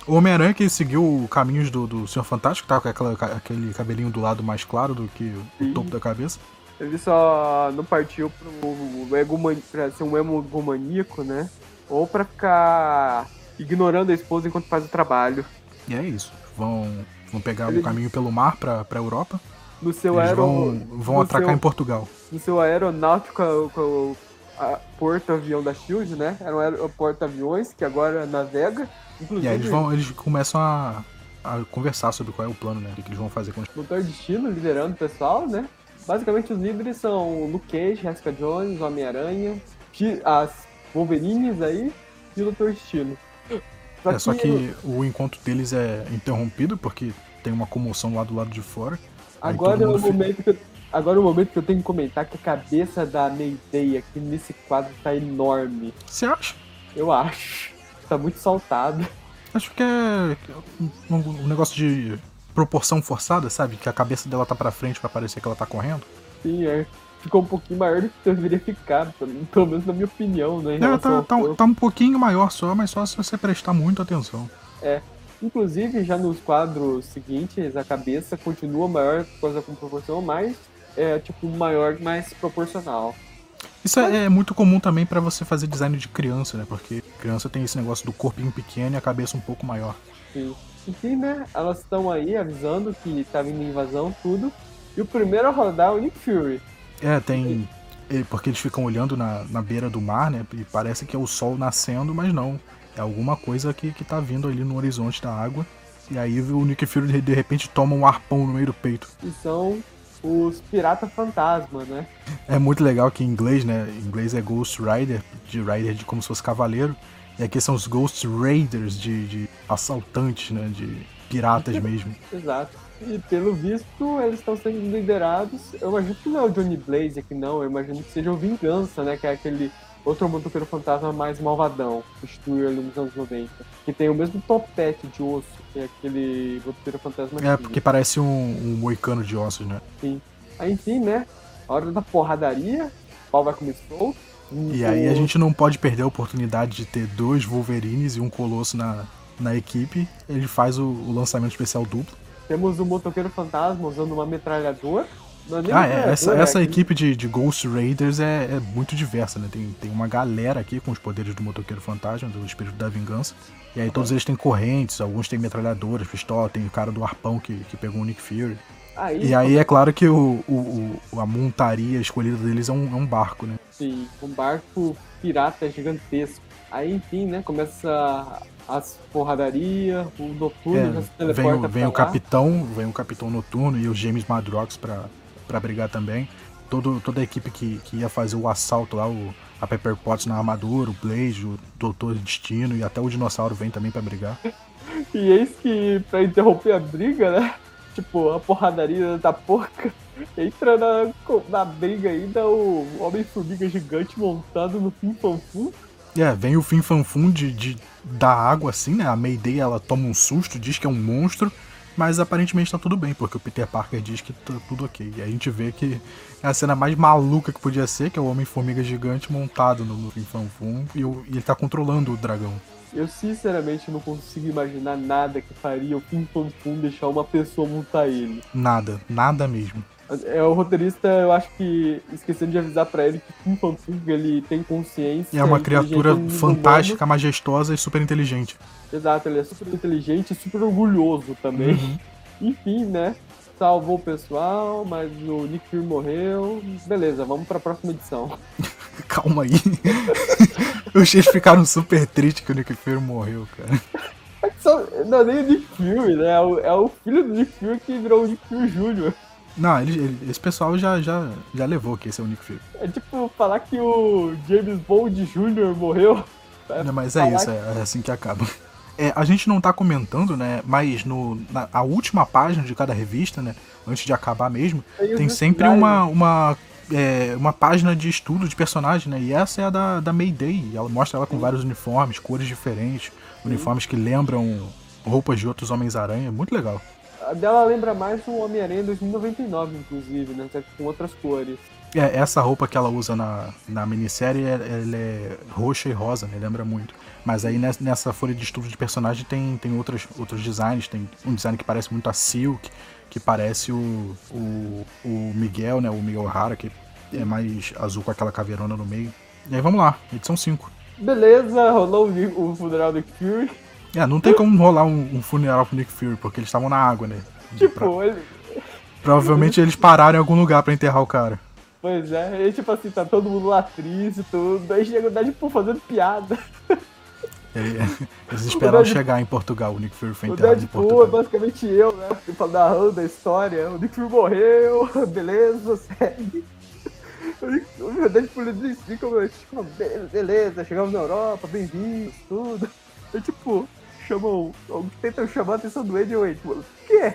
O Homem-Aranha que seguiu caminhos do, do Senhor Fantástico, tá com aquela, aquele cabelinho do lado mais claro do que o Sim. topo da cabeça. Ele só não partiu pro egoman... pra ser um egomaníaco, né? Ou pra ficar ignorando a esposa enquanto faz o trabalho. E é isso. Vão, vão pegar Ele- o caminho pelo mar pra, pra Europa. No seu Eles aero... vão, vão no atracar seu- em Portugal. no seu aeronáutico o porta-avião da Shield, né? Era um aer- porta-aviões que agora navega. E Inclusive, aí eles, vão, eles começam a, a conversar sobre qual é o plano, né? O que, que eles vão fazer com os. Doutor Destino liderando o pessoal, né? Basicamente os líderes são Luke Cage, Jessica Jones, Homem-Aranha, as Wolverines aí e o Doutor Destino. É, só que o encontro deles é interrompido porque tem uma comoção lá do lado de fora. Agora é o mundo fica- momento que agora é o momento que eu tenho que comentar que a cabeça da Mayday aqui nesse quadro tá enorme. Você acha? Eu acho. Tá muito saltada. Acho que é é um, negócio de proporção forçada, sabe? Que a cabeça dela tá pra frente pra parecer que ela tá correndo. Sim, é. Ficou um pouquinho maior do que deveria ficar, pelo menos na minha opinião, né? É, tá, tá, tá um pouquinho maior só, mas só se você prestar muita atenção. Inclusive, já nos quadros seguintes, a cabeça continua maior por causa com proporção, mas é tipo maior, mais proporcional. Isso é, é muito comum também pra você fazer design de criança, né? Porque criança tem esse negócio do corpinho pequeno e a cabeça um pouco maior. Sim. Enfim, né? Elas estão aí avisando que tá vindo invasão, tudo. E o primeiro a rodar é o Nick Fury. É, tem. é, Porque eles ficam olhando na, na beira do mar, né? E parece que é o sol nascendo, mas não. É alguma coisa que, que tá vindo ali no horizonte da água. E aí o Nick Fury de, de repente toma um arpão no meio do peito. E são os Pirata Fantasma, né? É muito legal que em inglês, né? Em inglês é Ghost Rider, de Rider de como se fosse cavaleiro. E aqui são os Ghost Raiders de, de assaltantes, né? De piratas mesmo. Exato. E pelo visto, eles estão sendo liderados. Eu imagino que não é o Johnny Blaze aqui, não. Eu imagino que seja o Vingança, né? Que é aquele outro motoqueiro fantasma mais malvadão, que destruiu ali nos anos 90. Que tem o mesmo topete de osso que é aquele motoqueiro fantasma É, antigo. porque parece um, um moicano de ossos, né? Aí, enfim, né? A hora da porradaria, o pau vai comer solto. E aí a gente não pode perder a oportunidade de ter dois Wolverines e um Colosso na, na equipe. Ele faz o, o lançamento especial duplo. Temos o motoqueiro fantasma usando uma metralhadora. É Ah, é, essa, é essa equipe de, de Ghost Raiders é, é muito diversa, né? Tem, tem uma galera aqui com os poderes do motoqueiro fantasma, do espírito da vingança. E aí todos eles têm correntes, alguns têm metralhadoras, pistola, tem o cara do arpão que, que pegou o Nick Fury. Aí, E aí é claro que o, o, o- a montaria escolhida deles é um, é um barco, né? Sim, um barco pirata gigantesco. Aí, enfim, né, começa as porradaria, o Noturno já se É, vem, teleporta o- vem o lá. capitão, vem o capitão noturno e o James Madrox pra, pra brigar também. Todo, toda a equipe que, que ia fazer o assalto lá, o, a Pepper Potts na armadura, o Blaze, o Doutor Destino e até o dinossauro vem também pra brigar. E eis que, pra interromper a briga, né, tipo, a porradaria da porca, entra na, na briga ainda o Homem-Formiga gigante montado no Fim Fanfum. É, vem o Fim Fanfum de, de, da água assim, né? A Mayday ela toma um susto, diz que é um monstro, mas aparentemente tá tudo bem, porque o Peter Parker diz que tá tudo ok. E a gente vê que é a cena mais maluca que podia ser, que é o Homem-Formiga gigante montado no, Fim Fanfum e, o- e ele tá controlando o dragão. Eu sinceramente não consigo imaginar nada que faria o Fim Fanfum deixar uma pessoa montar ele. Nada, nada mesmo. É, o roteirista, eu acho que esquecendo de avisar pra ele que o Fim Fanfum ele tem consciência. E é uma criatura fantástica, majestosa e super inteligente. Exato, ele é super inteligente e super orgulhoso também. Uhum. Enfim, né? Salvou o pessoal, mas o Nick Fury morreu. Beleza, vamos pra próxima edição. Calma aí. Os eles ficaram super tristes que o Nick Fury morreu, cara. Não é nem o Nick Fury, né? É o, é o filho do Nick Fury que virou o Nick Fury Jr. Não, ele- ele- esse pessoal já, já, já levou que esse é o Nick Fury. É tipo falar que o James Bond Jr. morreu. Não, mas é isso, é, é assim que acaba. É, a gente não tá comentando, né? Mas no, na a última página de cada revista, né? Antes de acabar mesmo, Tem tem sempre uma, uma, é, uma página de estudo de personagem, né? E essa é a da, da Mayday. Ela mostra ela com vários uniformes, cores diferentes, uniformes que lembram roupas de outros Homens-Aranha, muito legal. A dela lembra mais o Homem-Aranha 2099, inclusive, né? Com outras cores. É, essa roupa que ela usa na, na minissérie, é- ela é roxa e rosa, né? Lembra muito. Mas aí nessa, folha de estudo de personagem tem, tem outras, outros designs. Tem um design que parece muito a Silk, que parece o, o, o Miguel, né? O Miguel O'Hara, que é mais azul com aquela caveirona no meio. E aí vamos lá, edição 5. Beleza, rolou o, funeral do Fury. É, não tem como rolar um, um funeral pro Nick Fury, porque eles estavam na água, né? Pra- Tipo, ele, provavelmente eles pararam em algum lugar pra enterrar o cara. pois é, e tipo assim, tá todo mundo lá triste e tudo. Aí chega o Deadpool fazendo piada. Ele- eles esperaram Deadpool- chegar em Portugal. O Nick Fury foi O enterrado em Deadpool é Portugal. basicamente eu, né? Tipo, narrando a história. O Nick Fury morreu, beleza, segue. O O Deadpool ele explica, meu, tipo, "Be- beleza, chegamos na Europa, bem-vindos, tudo. E tipo, chamam, tentam chamar a atenção do Eddie Wade, tipo, o quê?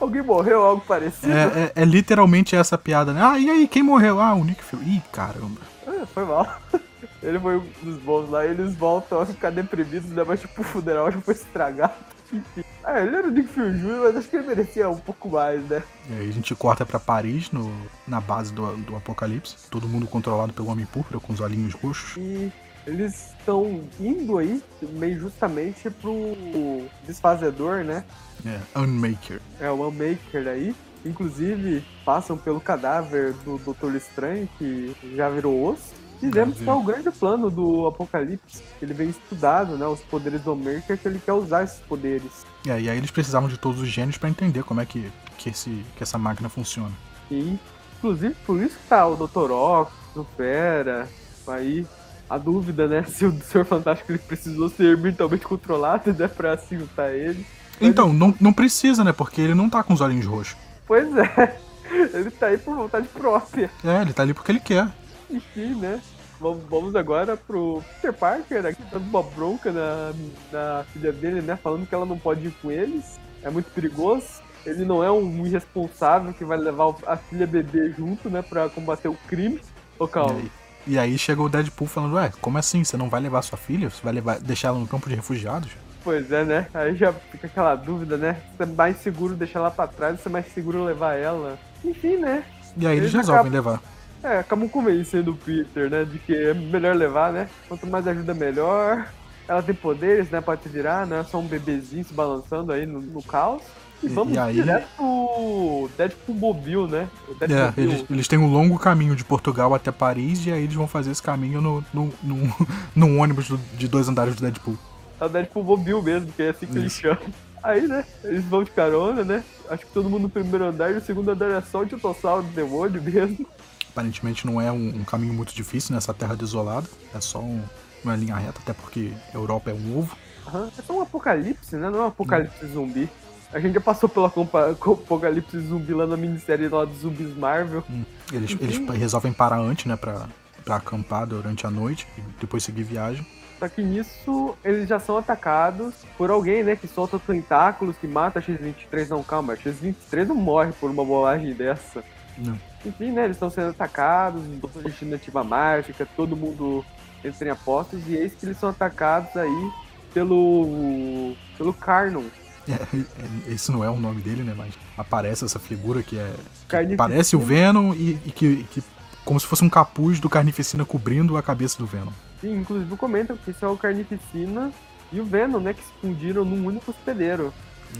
Alguém morreu, algo parecido? É, é- é literalmente essa piada, né? Ah, e aí, quem morreu? Ah, o Nick Fury. Ih, caramba. Ah, foi mal. Ele foi um dos bons lá, eles voltam a ficar deprimidos, né? Mas tipo, o funeral já foi estragado. Enfim. Ah, ele era o Nick Fury Jr., mas acho que ele merecia um pouco mais, né? E aí a gente corta pra Paris, no, na base do, do Apocalipse. Todo mundo controlado pelo Homem Púrpura, com os olhinhos roxos. E eles estão indo aí, meio justamente pro desfazedor, né? É, Unmaker. É o Unmaker aí. Inclusive, passam pelo cadáver do Doutor Estranho, que já virou osso. E vemos que é o grande plano do Apocalipse. Ele vem estudado, né? Os poderes do Unmaker, que ele quer usar esses poderes. É, e aí eles precisavam de todos os gênios pra entender como é que, que, esse, que essa máquina funciona. E, inclusive, por isso que tá o Dr. Octopus, o Fera, aí a dúvida, né, se o Senhor Fantástico ele precisou ser mentalmente controlado, né, pra a ele. Então, não, não precisa, né? Porque ele não tá com os olhinhos roxos. Pois é, ele tá aí por vontade própria. É, ele tá ali porque ele quer. Enfim, né, vamos, vamos agora pro Peter Parker, né, que dando uma bronca na, na filha dele, né, falando que ela não pode ir com eles, é muito perigoso. Ele não é um irresponsável que vai levar a filha bebê junto, né, pra combater o crime. Ô, calma. E aí chega o Deadpool falando, ué, como assim? Você não vai levar sua filha? Você vai levar, deixar ela no campo de refugiados? Pois é, né? Aí já fica aquela dúvida, né? Se é mais seguro deixar ela pra trás, se é mais seguro levar ela. Enfim, né? E aí eles Eles resolvem acabam- levar. É, acabam convencendo o Peter, né? De que é melhor levar, né? Quanto mais ajuda, melhor. Ela tem poderes, né? Pode se virar, não é só um bebezinho se balançando aí no, no caos. E vamos e aí- direto pro Deadpool Mobile, né? Deadpool É, Mobile. eles, eles têm um longo caminho de Portugal até Paris e aí eles vão fazer esse caminho no, no, num, num ônibus de dois andares do Deadpool. É o Deadpool Mobile mesmo, que é assim que eles Isso. chamam. Aí, né, eles vão de carona, né? Acho que todo mundo no primeiro andar e o segundo andar é só o dinossauro do demônio mesmo. Aparentemente não é um, um caminho muito difícil nessa terra desolada, é só um- uma linha reta, até porque a Europa é um ovo. Aham, É só um apocalipse, né? Não é um apocalipse zumbi. A gente já passou com- apocalipse zumbi lá na minissérie lá dos zumbis Marvel. Eles, Uhum. eles resolvem parar antes, né, pra, pra acampar durante a noite e depois seguir viagem. Só que nisso eles já são atacados por alguém, né? Que solta tentáculos, que mata a X-23. Não, calma, a X-23 não morre por uma bobagem dessa. Não. Enfim, né? Eles estão sendo atacados, Doutor Destino ativa mágica, todo mundo entra em apostas e eis que eles são atacados aí pelo. pelo Carnon. É, é, esse não é o nome dele, né, mas aparece essa figura que é... que parece o Venom e, e que, que... como se fosse um capuz do Carnificina cobrindo a cabeça do Venom. Sim, inclusive comentam que isso é o Carnificina e o Venom, né? Que se fundiram num único hospedeiro.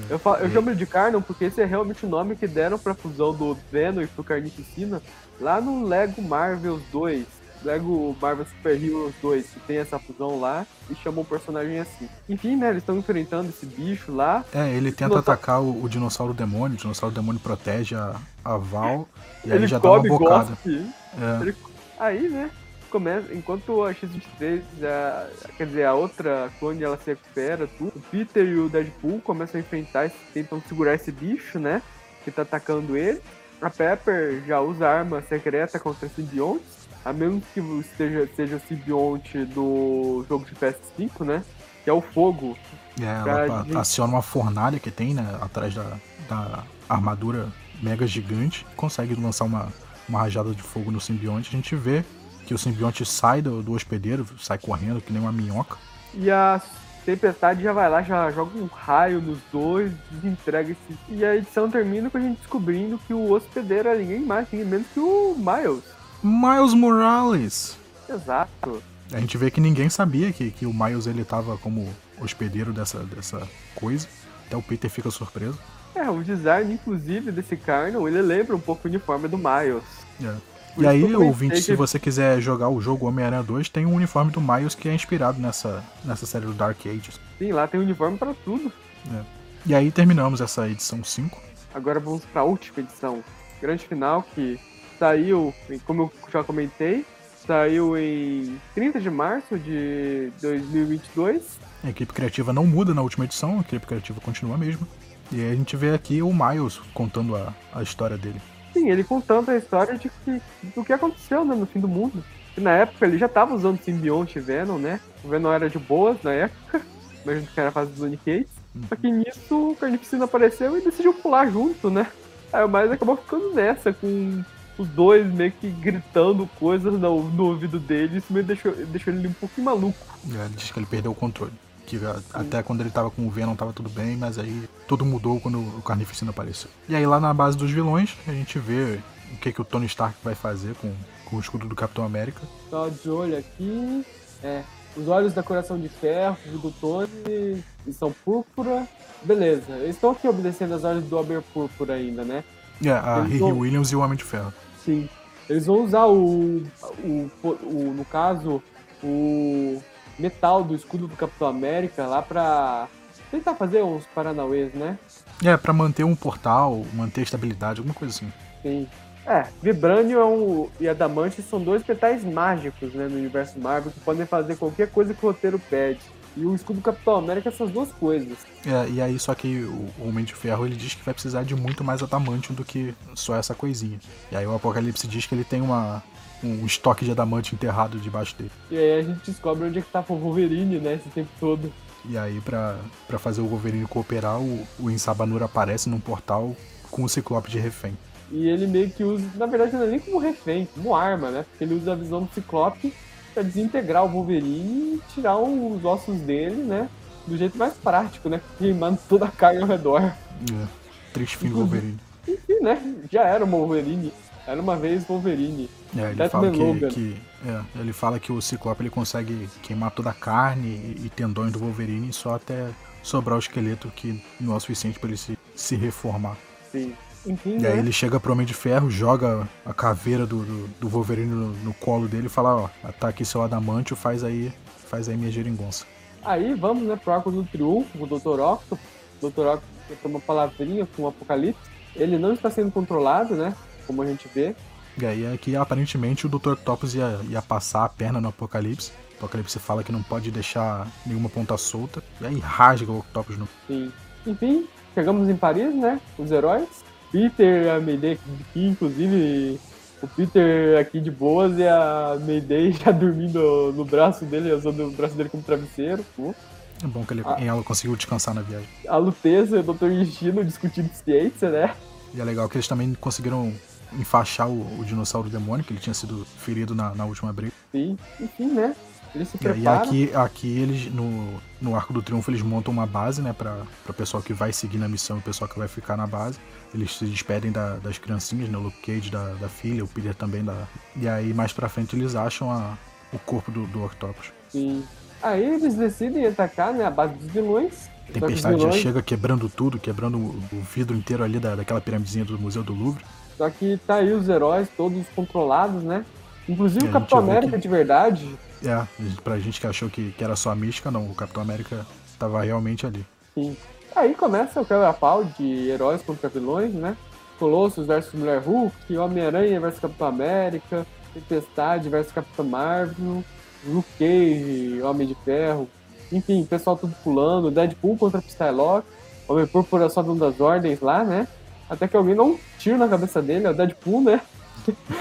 Eu, falo, eu É. chamo ele de Carnon porque esse é realmente o nome que deram pra fusão do Venom e pro Carnificina lá no Lego Marvel 2. Lego Marvel Super Heroes 2, que tem essa fusão lá e chamam o personagem assim. Enfim, né? Eles estão enfrentando esse bicho lá. É, ele tenta Dinossauro- atacar o, o dinossauro demônio, o dinossauro demônio protege a, a Val e aí ele já dá uma bocada. É, Ele- Aí, né? Começa, enquanto a X-23, a- quer dizer, a outra clone, ela se recupera, tudo. O Peter e o Deadpool começam a enfrentar, esse- tentam segurar esse bicho, né? Que tá atacando ele. A Pepper já usa arma secreta contra simbiontes. A menos que esteja, seja o simbionte do jogo de PS5, né? Que é o fogo. é, ela pa- aciona uma fornalha que tem, né, atrás da, da armadura mega gigante, consegue lançar uma, uma rajada de fogo no simbionte. A gente vê que o simbionte sai do, do hospedeiro, sai correndo que nem uma minhoca. E a Tempestade já vai lá, já joga um raio nos dois, desentrega esse. E a edição termina com a gente descobrindo que o hospedeiro é ninguém mais, ninguém menos que o Miles. Miles Morales! Exato. A gente vê que ninguém sabia que, que o Miles ele tava como hospedeiro dessa, dessa coisa. Até o Peter fica surpreso. É, o design, inclusive, desse Carnon, ele lembra um pouco o uniforme do Miles. É. E aí, ouvinte, que... se você quiser jogar o jogo Homem-Aranha 2, tem um uniforme do Miles que é inspirado nessa, nessa série do Dark Ages. Sim, lá tem uniforme para tudo. É. E aí terminamos essa edição 5. Agora vamos para a última edição. Grande final que saiu, como eu já comentei, saiu em 30 de março de 2022. A equipe criativa não muda na última edição, a equipe criativa continua a mesma. E aí a gente vê aqui o Miles contando a, a história dele. Sim, ele contando a história de que, do que aconteceu né, no fim do mundo. E na época ele já estava usando o simbionte Venom, né? O Venom era de boas na época, mesmo que era a fase dos Unicates. Uhum. Só que nisso o Carnificina apareceu e decidiu pular junto, né? Aí o Miles acabou ficando nessa, com os dois meio que gritando coisas no, no ouvido dele. Isso meio deixou, deixou ele um pouquinho maluco. É, ele diz que ele perdeu o controle. Que até quando ele tava com o Venom tava tudo bem, mas aí tudo mudou quando o Carnificina apareceu. E aí lá na base dos vilões, a gente vê o que, que o Tony Stark vai fazer com, com o escudo do Capitão América. Só de olho aqui. É. Os olhos da Coração de Ferro do Tony são púrpura. Beleza, eles estão aqui obedecendo as ordens do Aber Púrpura ainda, né? É, a Riri vão... Williams e o Homem de Ferro. Sim. Eles vão usar o, o, o, no caso, o metal do escudo do Capitão América lá pra tentar fazer uns paranauês, né? É, pra manter um portal, manter estabilidade, alguma coisa assim. Sim. É, Vibranium é um, e Adamante são dois metais mágicos, né, no universo Marvel, que podem fazer qualquer coisa que o roteiro pede. E o escudo do Capitão América é essas duas coisas. É, e aí só que o Homem de Ferro ele diz que vai precisar de muito mais adamantium do que só essa coisinha. E aí o Apocalipse diz que ele tem uma, um estoque de adamante enterrado debaixo dele. E aí a gente descobre onde é que tá o Wolverine, né, esse tempo todo. E aí, pra, pra fazer o Wolverine cooperar, o, o Insabanur aparece num portal com o Ciclope de refém. E ele meio que usa, na verdade não é nem como refém, como arma, né? Porque ele usa a visão do Ciclope pra desintegrar o Wolverine e tirar os ossos dele, né? Do jeito mais prático, né? Queimando toda a carga ao redor. É, triste fim do Wolverine. Enfim, né? Já era uma Wolverine. Era uma vez Wolverine. É, ele fala que, que é, ele fala que o Ciclope ele consegue queimar toda a carne e, e tendões do Wolverine só até sobrar o esqueleto que não é o suficiente para ele se, se reformar. Sim. Enfim, e né? aí ele chega pro Homem de Ferro, joga a caveira do, do, do Wolverine no, no, colo dele e fala, ó, aqui seu adamantio, faz aí, faz aí minha geringonça. Aí vamos, né, pro arco do triunfo, o Dr. Octopus. O Dr. Octopus tem uma palavrinha com o Apocalipse. Ele não está sendo controlado, né, como a gente vê. E aí aqui, aparentemente, o Dr. Octopus ia, ia passar a perna no Apocalipse. O Apocalipse fala que não pode deixar nenhuma ponta solta. E aí rasga o Octopus no... Sim. Enfim, chegamos em Paris, né, os heróis. Peter, a Mayday aqui, inclusive o Peter aqui de boas e a Mayday já dormindo no braço dele, usando o braço dele como travesseiro. Pô. É bom que ele, a, ela conseguiu descansar na viagem. A Luteza e o Dr. Destino discutindo ciência, né? E é legal que eles também conseguiram enfaixar o, o dinossauro demônio, que ele tinha sido ferido na, na última briga. Sim, enfim, né? Eles se e aqui, aqui eles, no, no Arco do Triunfo, eles montam uma base, né, para o pessoal que vai seguir na missão e o pessoal que vai ficar na base. Eles se despedem da, das criancinhas, né, o Luke Cage da, da filha, o Peter também da... E aí, mais pra frente, eles acham a, o corpo do, do Octopus. Sim. Aí eles decidem atacar, né, a base dos vilões. Tempestade vilões... já chega quebrando tudo, quebrando o vidro inteiro ali da, daquela piramidezinha do Museu do Louvre. Só que tá aí os heróis todos controlados, né? Inclusive o Capitão América que... de verdade é, pra gente que achou que, que era só mística, não. O Capitão América tava realmente ali. Sim. Aí começa o quebra-pau de heróis contra vilões, né? Colossus versus Mulher Hulk, Homem-Aranha versus Capitão América, Tempestade versus Capitão Marvel, Luke Cage, Homem de Ferro, enfim, pessoal tudo pulando, Deadpool contra Psylocke, Homem Púrpura só dando as ordens lá, né? Até que alguém dá um tiro na cabeça dele, é o Deadpool, né?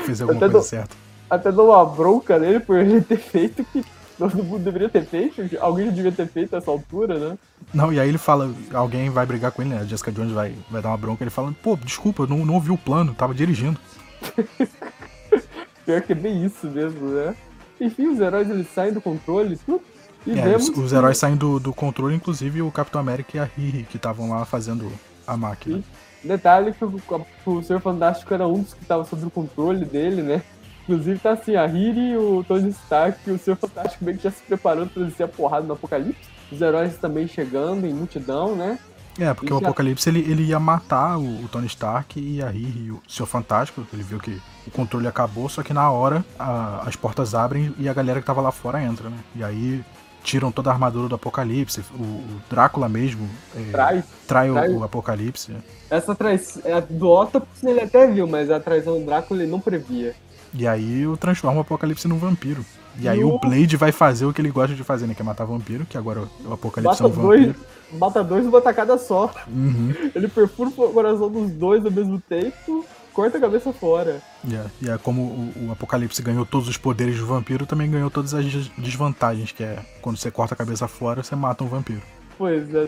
Fez alguma coisa do... certa até dou uma bronca nele por ele ter feito que todo mundo deveria ter feito, alguém já devia ter feito essa altura, né? Não, e aí ele fala, alguém vai brigar com ele, né? A Jessica Jones vai, vai dar uma bronca, ele fala, pô, desculpa, eu não, não ouvi o plano, tava dirigindo. Pior que é bem isso mesmo, né? Enfim, os heróis eles saem do controle, tudo, E é, vemos os, os heróis saem do, do controle, inclusive o Capitão América e a Riri, que estavam lá fazendo a máquina. Sim. Detalhe que o, o Senhor Fantástico era um dos que estava sob o controle dele, né? Inclusive tá assim, a Riri, o Tony Stark e o Senhor Fantástico meio que já se preparando para descer a porrada no Apocalipse. Os heróis também chegando em multidão, né? É, porque e o já... Apocalipse ele, ele ia matar o, o, Tony Stark e a Riri e o Senhor Fantástico. Ele viu que o controle acabou, só que na hora a, as portas abrem e a galera que tava lá fora entra, né? E aí tiram toda a armadura do Apocalipse. O, o Drácula mesmo é, trai, trai, trai. O, o, Apocalipse. Essa traição é, do Octopus ele até viu, mas a traição do Drácula ele não previa. E aí o transforma o Apocalipse num vampiro. E aí o Blade vai fazer o que ele gosta de fazer, né? Que é matar vampiro, que agora o Apocalipse mata é um vampiro. Dois, mata dois numa tacada só. Uhum. Ele perfura o coração dos dois ao mesmo tempo, corta a cabeça fora. Yeah. E é como o, o, Apocalipse ganhou todos os poderes do vampiro, também ganhou todas as desvantagens, que é quando você corta a cabeça fora, você mata um vampiro. Pois é,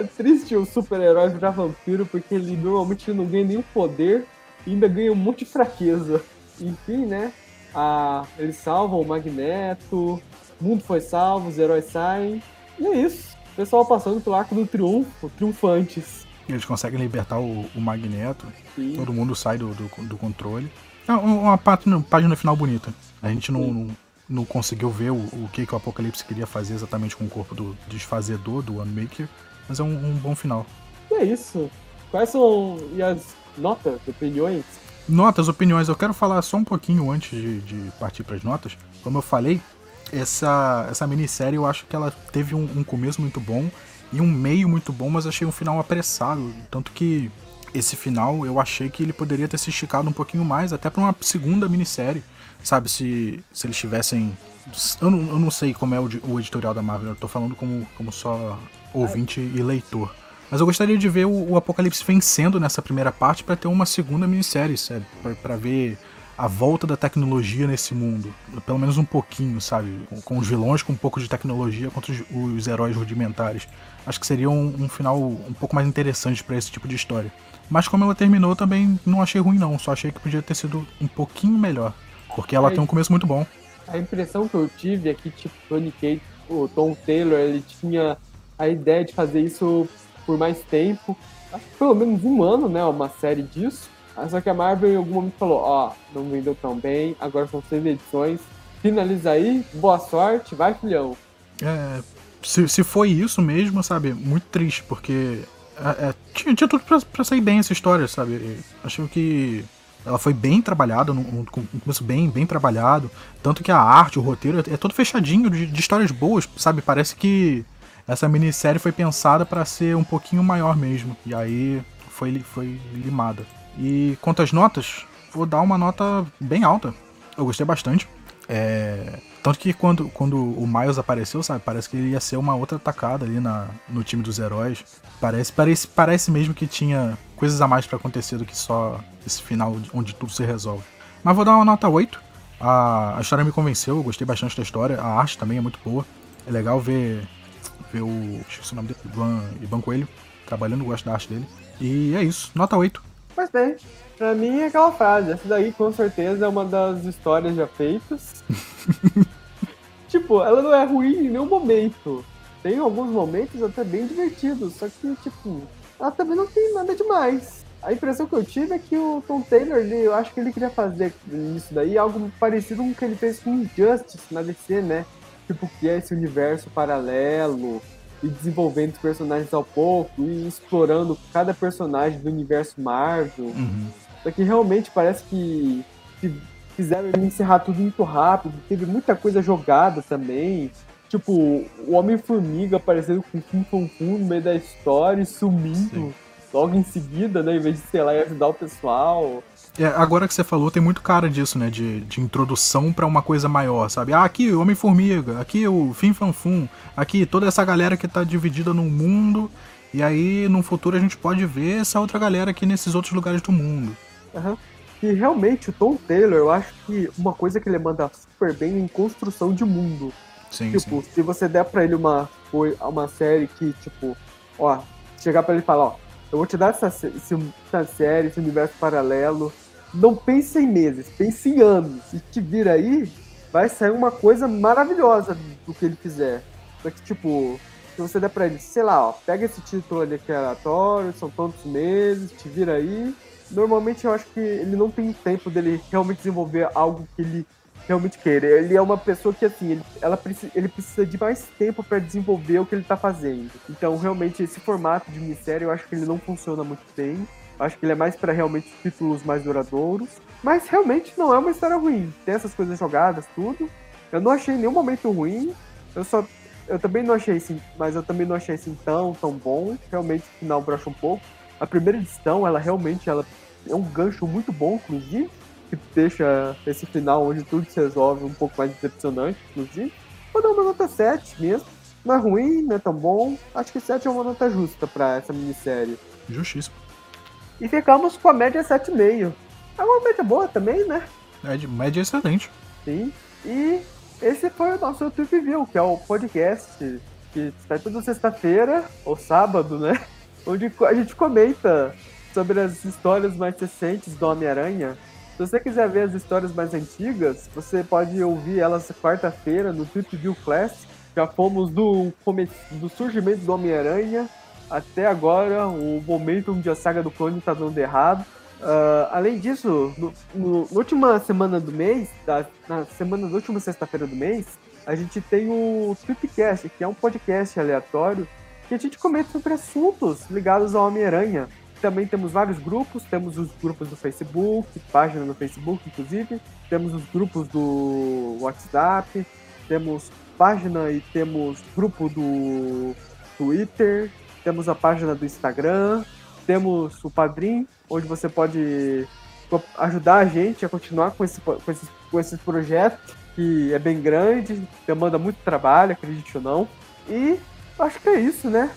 é triste o super-herói virar vampiro, porque ele normalmente não ganha nenhum poder e ainda ganha um monte de fraqueza. Enfim, né? Ah, eles salvam o Magneto, o mundo foi salvo, os heróis saem. E é isso. O pessoal passando pelo arco do triunfo, triunfantes. Eles conseguem libertar o, o Magneto, Sim. todo mundo sai do, do, do controle. É uma página, página final bonita. A gente não, não, não, conseguiu ver o, o que, que o Apocalipse queria fazer exatamente com o corpo do desfazedor, do One Maker, mas é um, um bom final. E é isso. Quais são e as notas, opiniões Notas, opiniões. Eu quero falar só um pouquinho antes de, de partir para as notas. Como eu falei, essa, essa minissérie eu acho que ela teve um, um, começo muito bom e um meio muito bom, mas achei um final apressado. Tanto que esse final eu achei que ele poderia ter se esticado um pouquinho mais, até para uma segunda minissérie. Sabe, se, se eles tivessem. Eu não, eu não sei como é o, o editorial da Marvel, eu tô falando como, como só ouvinte e leitor. Mas eu gostaria de ver o, o Apocalipse vencendo nessa primeira parte para ter uma segunda minissérie, sabe? Para ver a volta da tecnologia nesse mundo. Pelo menos um pouquinho, sabe? Com, com os vilões com um pouco de tecnologia contra os, os heróis rudimentares. Acho que seria um, um final um pouco mais interessante para esse tipo de história. Mas como ela terminou, também não achei ruim, não. Só achei que podia ter sido um pouquinho melhor. Porque ela tem um começo muito bom. A impressão que eu tive é que, tipo, Tony Kate, o Tom Taylor, ele tinha a ideia de fazer isso por mais tempo. Acho que pelo menos um ano, né? Uma série disso. Só que a Marvel em algum momento falou, ó, oh, não vendeu tão bem, agora são seis edições. Finaliza aí, boa sorte, vai filhão. É, se, se foi isso mesmo, sabe, muito triste, porque é, é, tinha, tinha tudo pra, pra sair bem essa história, sabe? Acho que ela foi bem trabalhada, um, começo bem, bem trabalhado. Tanto que a arte, o roteiro é, é todo fechadinho de, de histórias boas, sabe? Parece que essa minissérie foi pensada para ser um pouquinho maior mesmo. E aí foi, foi limada. E quanto às notas, vou dar uma nota bem alta. Eu gostei bastante. É... Tanto que quando, quando o Miles apareceu, sabe, parece que ele ia ser uma outra atacada ali na, no time dos heróis. Parece, parece, parece mesmo que tinha coisas a mais para acontecer do que só esse final onde tudo se resolve. Mas vou dar uma nota 8. A, a história me convenceu, eu gostei bastante da história. A arte também é muito boa. É legal ver ver o. Esqueci o nome dele, Ivan, Ivan Coelho, trabalhando, gosto da arte dele. E é isso, nota 8. Mas bem, pra mim é aquela frase, essa daí com certeza é uma das histórias já feitas. tipo, ela não é ruim em nenhum momento. Tem alguns momentos até bem divertidos, só que, tipo, ela também não tem nada demais. A impressão que eu tive é que o Tom Taylor, ele, eu acho que ele queria fazer isso daí algo parecido com o que ele fez com Injustice na DC, né? Tipo, que é esse universo paralelo e desenvolvendo os personagens ao pouco e explorando cada personagem do universo Marvel. Uhum. Só que realmente parece que, que fizeram ele encerrar tudo muito rápido, teve muita coisa jogada também. Tipo, o Homem-Formiga aparecendo com Kim Fum no meio da história e sumindo Sim. logo em seguida, né? Em vez de, sei lá, ajudar o pessoal. É, agora que você falou, tem muito cara disso, né? De, de introdução para uma coisa maior, sabe? Ah, aqui o Homem-Formiga, aqui o Fim Fanfum, aqui toda essa galera que tá dividida no mundo. E aí, no futuro, a gente pode ver essa outra galera aqui nesses outros lugares do mundo. Uhum. E realmente, o Tom Taylor, eu acho que uma coisa que ele manda super bem é em construção de mundo. Sim, tipo, sim. se você der pra ele uma, uma série que, tipo, ó, chegar pra ele e falar, ó, eu vou te dar essa, essa série, esse universo paralelo, não pense em meses, pense em anos. Se te vir aí, vai sair uma coisa maravilhosa do que ele fizer. Só que, tipo, se você der pra ele, sei lá, ó, pega esse título ali que é aleatório, são tantos meses, te vira aí. Normalmente eu acho que ele não tem tempo dele realmente desenvolver algo que ele realmente queira. Ele é uma pessoa que, assim, ele, ela precisa, ele precisa de mais tempo para desenvolver o que ele tá fazendo. Então, realmente, esse formato de minissérie eu acho que ele não funciona muito bem. Acho que ele é mais para realmente títulos mais duradouros. Mas realmente não é uma história ruim. Tem essas coisas jogadas, tudo. Eu não achei nenhum momento ruim. Eu só. Eu também não achei assim, mas eu também não achei assim tão, tão bom. Realmente o final brocha um pouco. A primeira edição, ela realmente ela é um gancho muito bom, inclusive que deixa esse final onde tudo se resolve um pouco mais decepcionante, inclusive. Vou dar uma nota 7 mesmo. Não é ruim, não é tão bom. Acho que 7 é uma nota justa para essa minissérie. Justíssimo. E ficamos com a média 7,5. É uma média boa também, né? É de média excelente. Sim. E esse foi o nosso Trip View, que é o podcast que está toda sexta-feira, ou sábado, né? Onde a gente comenta sobre as histórias mais recentes do Homem-Aranha se você quiser ver as histórias mais antigas, você pode ouvir elas quarta-feira no Trip View Classic. Já fomos do, do surgimento do Homem-Aranha até agora, o momento onde a saga do clone está dando errado. Uh, além disso, no, no, na última semana do mês, da, na semana da última sexta-feira do mês, a gente tem o Tripcast, que é um podcast aleatório que a gente comenta sobre assuntos ligados ao Homem-Aranha. Também temos vários grupos, temos os grupos do Facebook, página no Facebook, inclusive, temos os grupos do WhatsApp, temos página e temos grupo do Twitter, temos a página do Instagram, temos o Padrim, onde você pode ajudar a gente a continuar com esse, com esse, com esse projeto, que é bem grande, demanda muito trabalho, acredite ou não. E acho que é isso, né?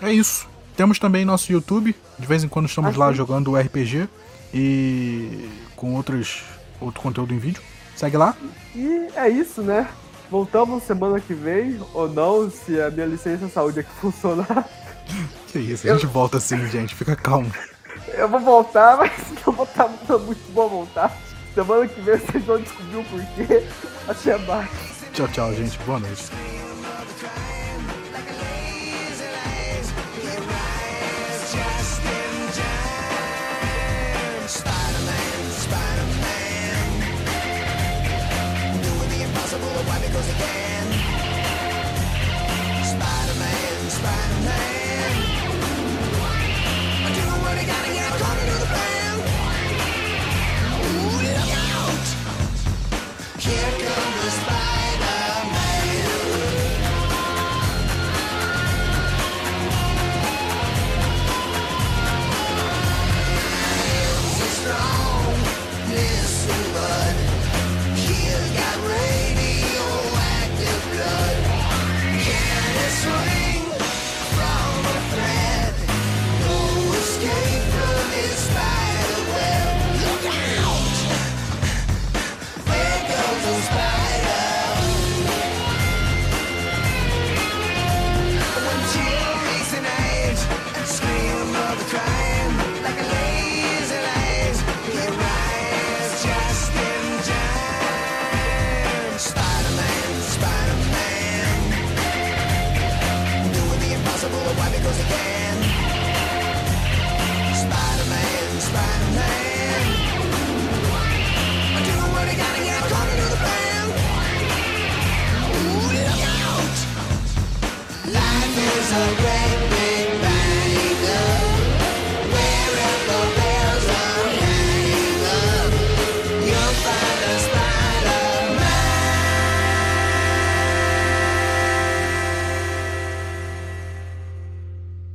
É isso. Temos também nosso YouTube, de vez em quando estamos ah, lá sim. jogando RPG e com outros, outro conteúdo em vídeo. Segue lá. E é isso, né? Voltamos semana que vem, ou não, se a minha licença saúde aqui funcionar. Que isso, a gente Eu... volta assim, gente, fica calmo. Eu vou voltar, mas não vou estar muito bom voltar. Semana que vem vocês vão descobrir o porquê. Até mais. Tchau, tchau, gente. Boa noite. impossible, why because again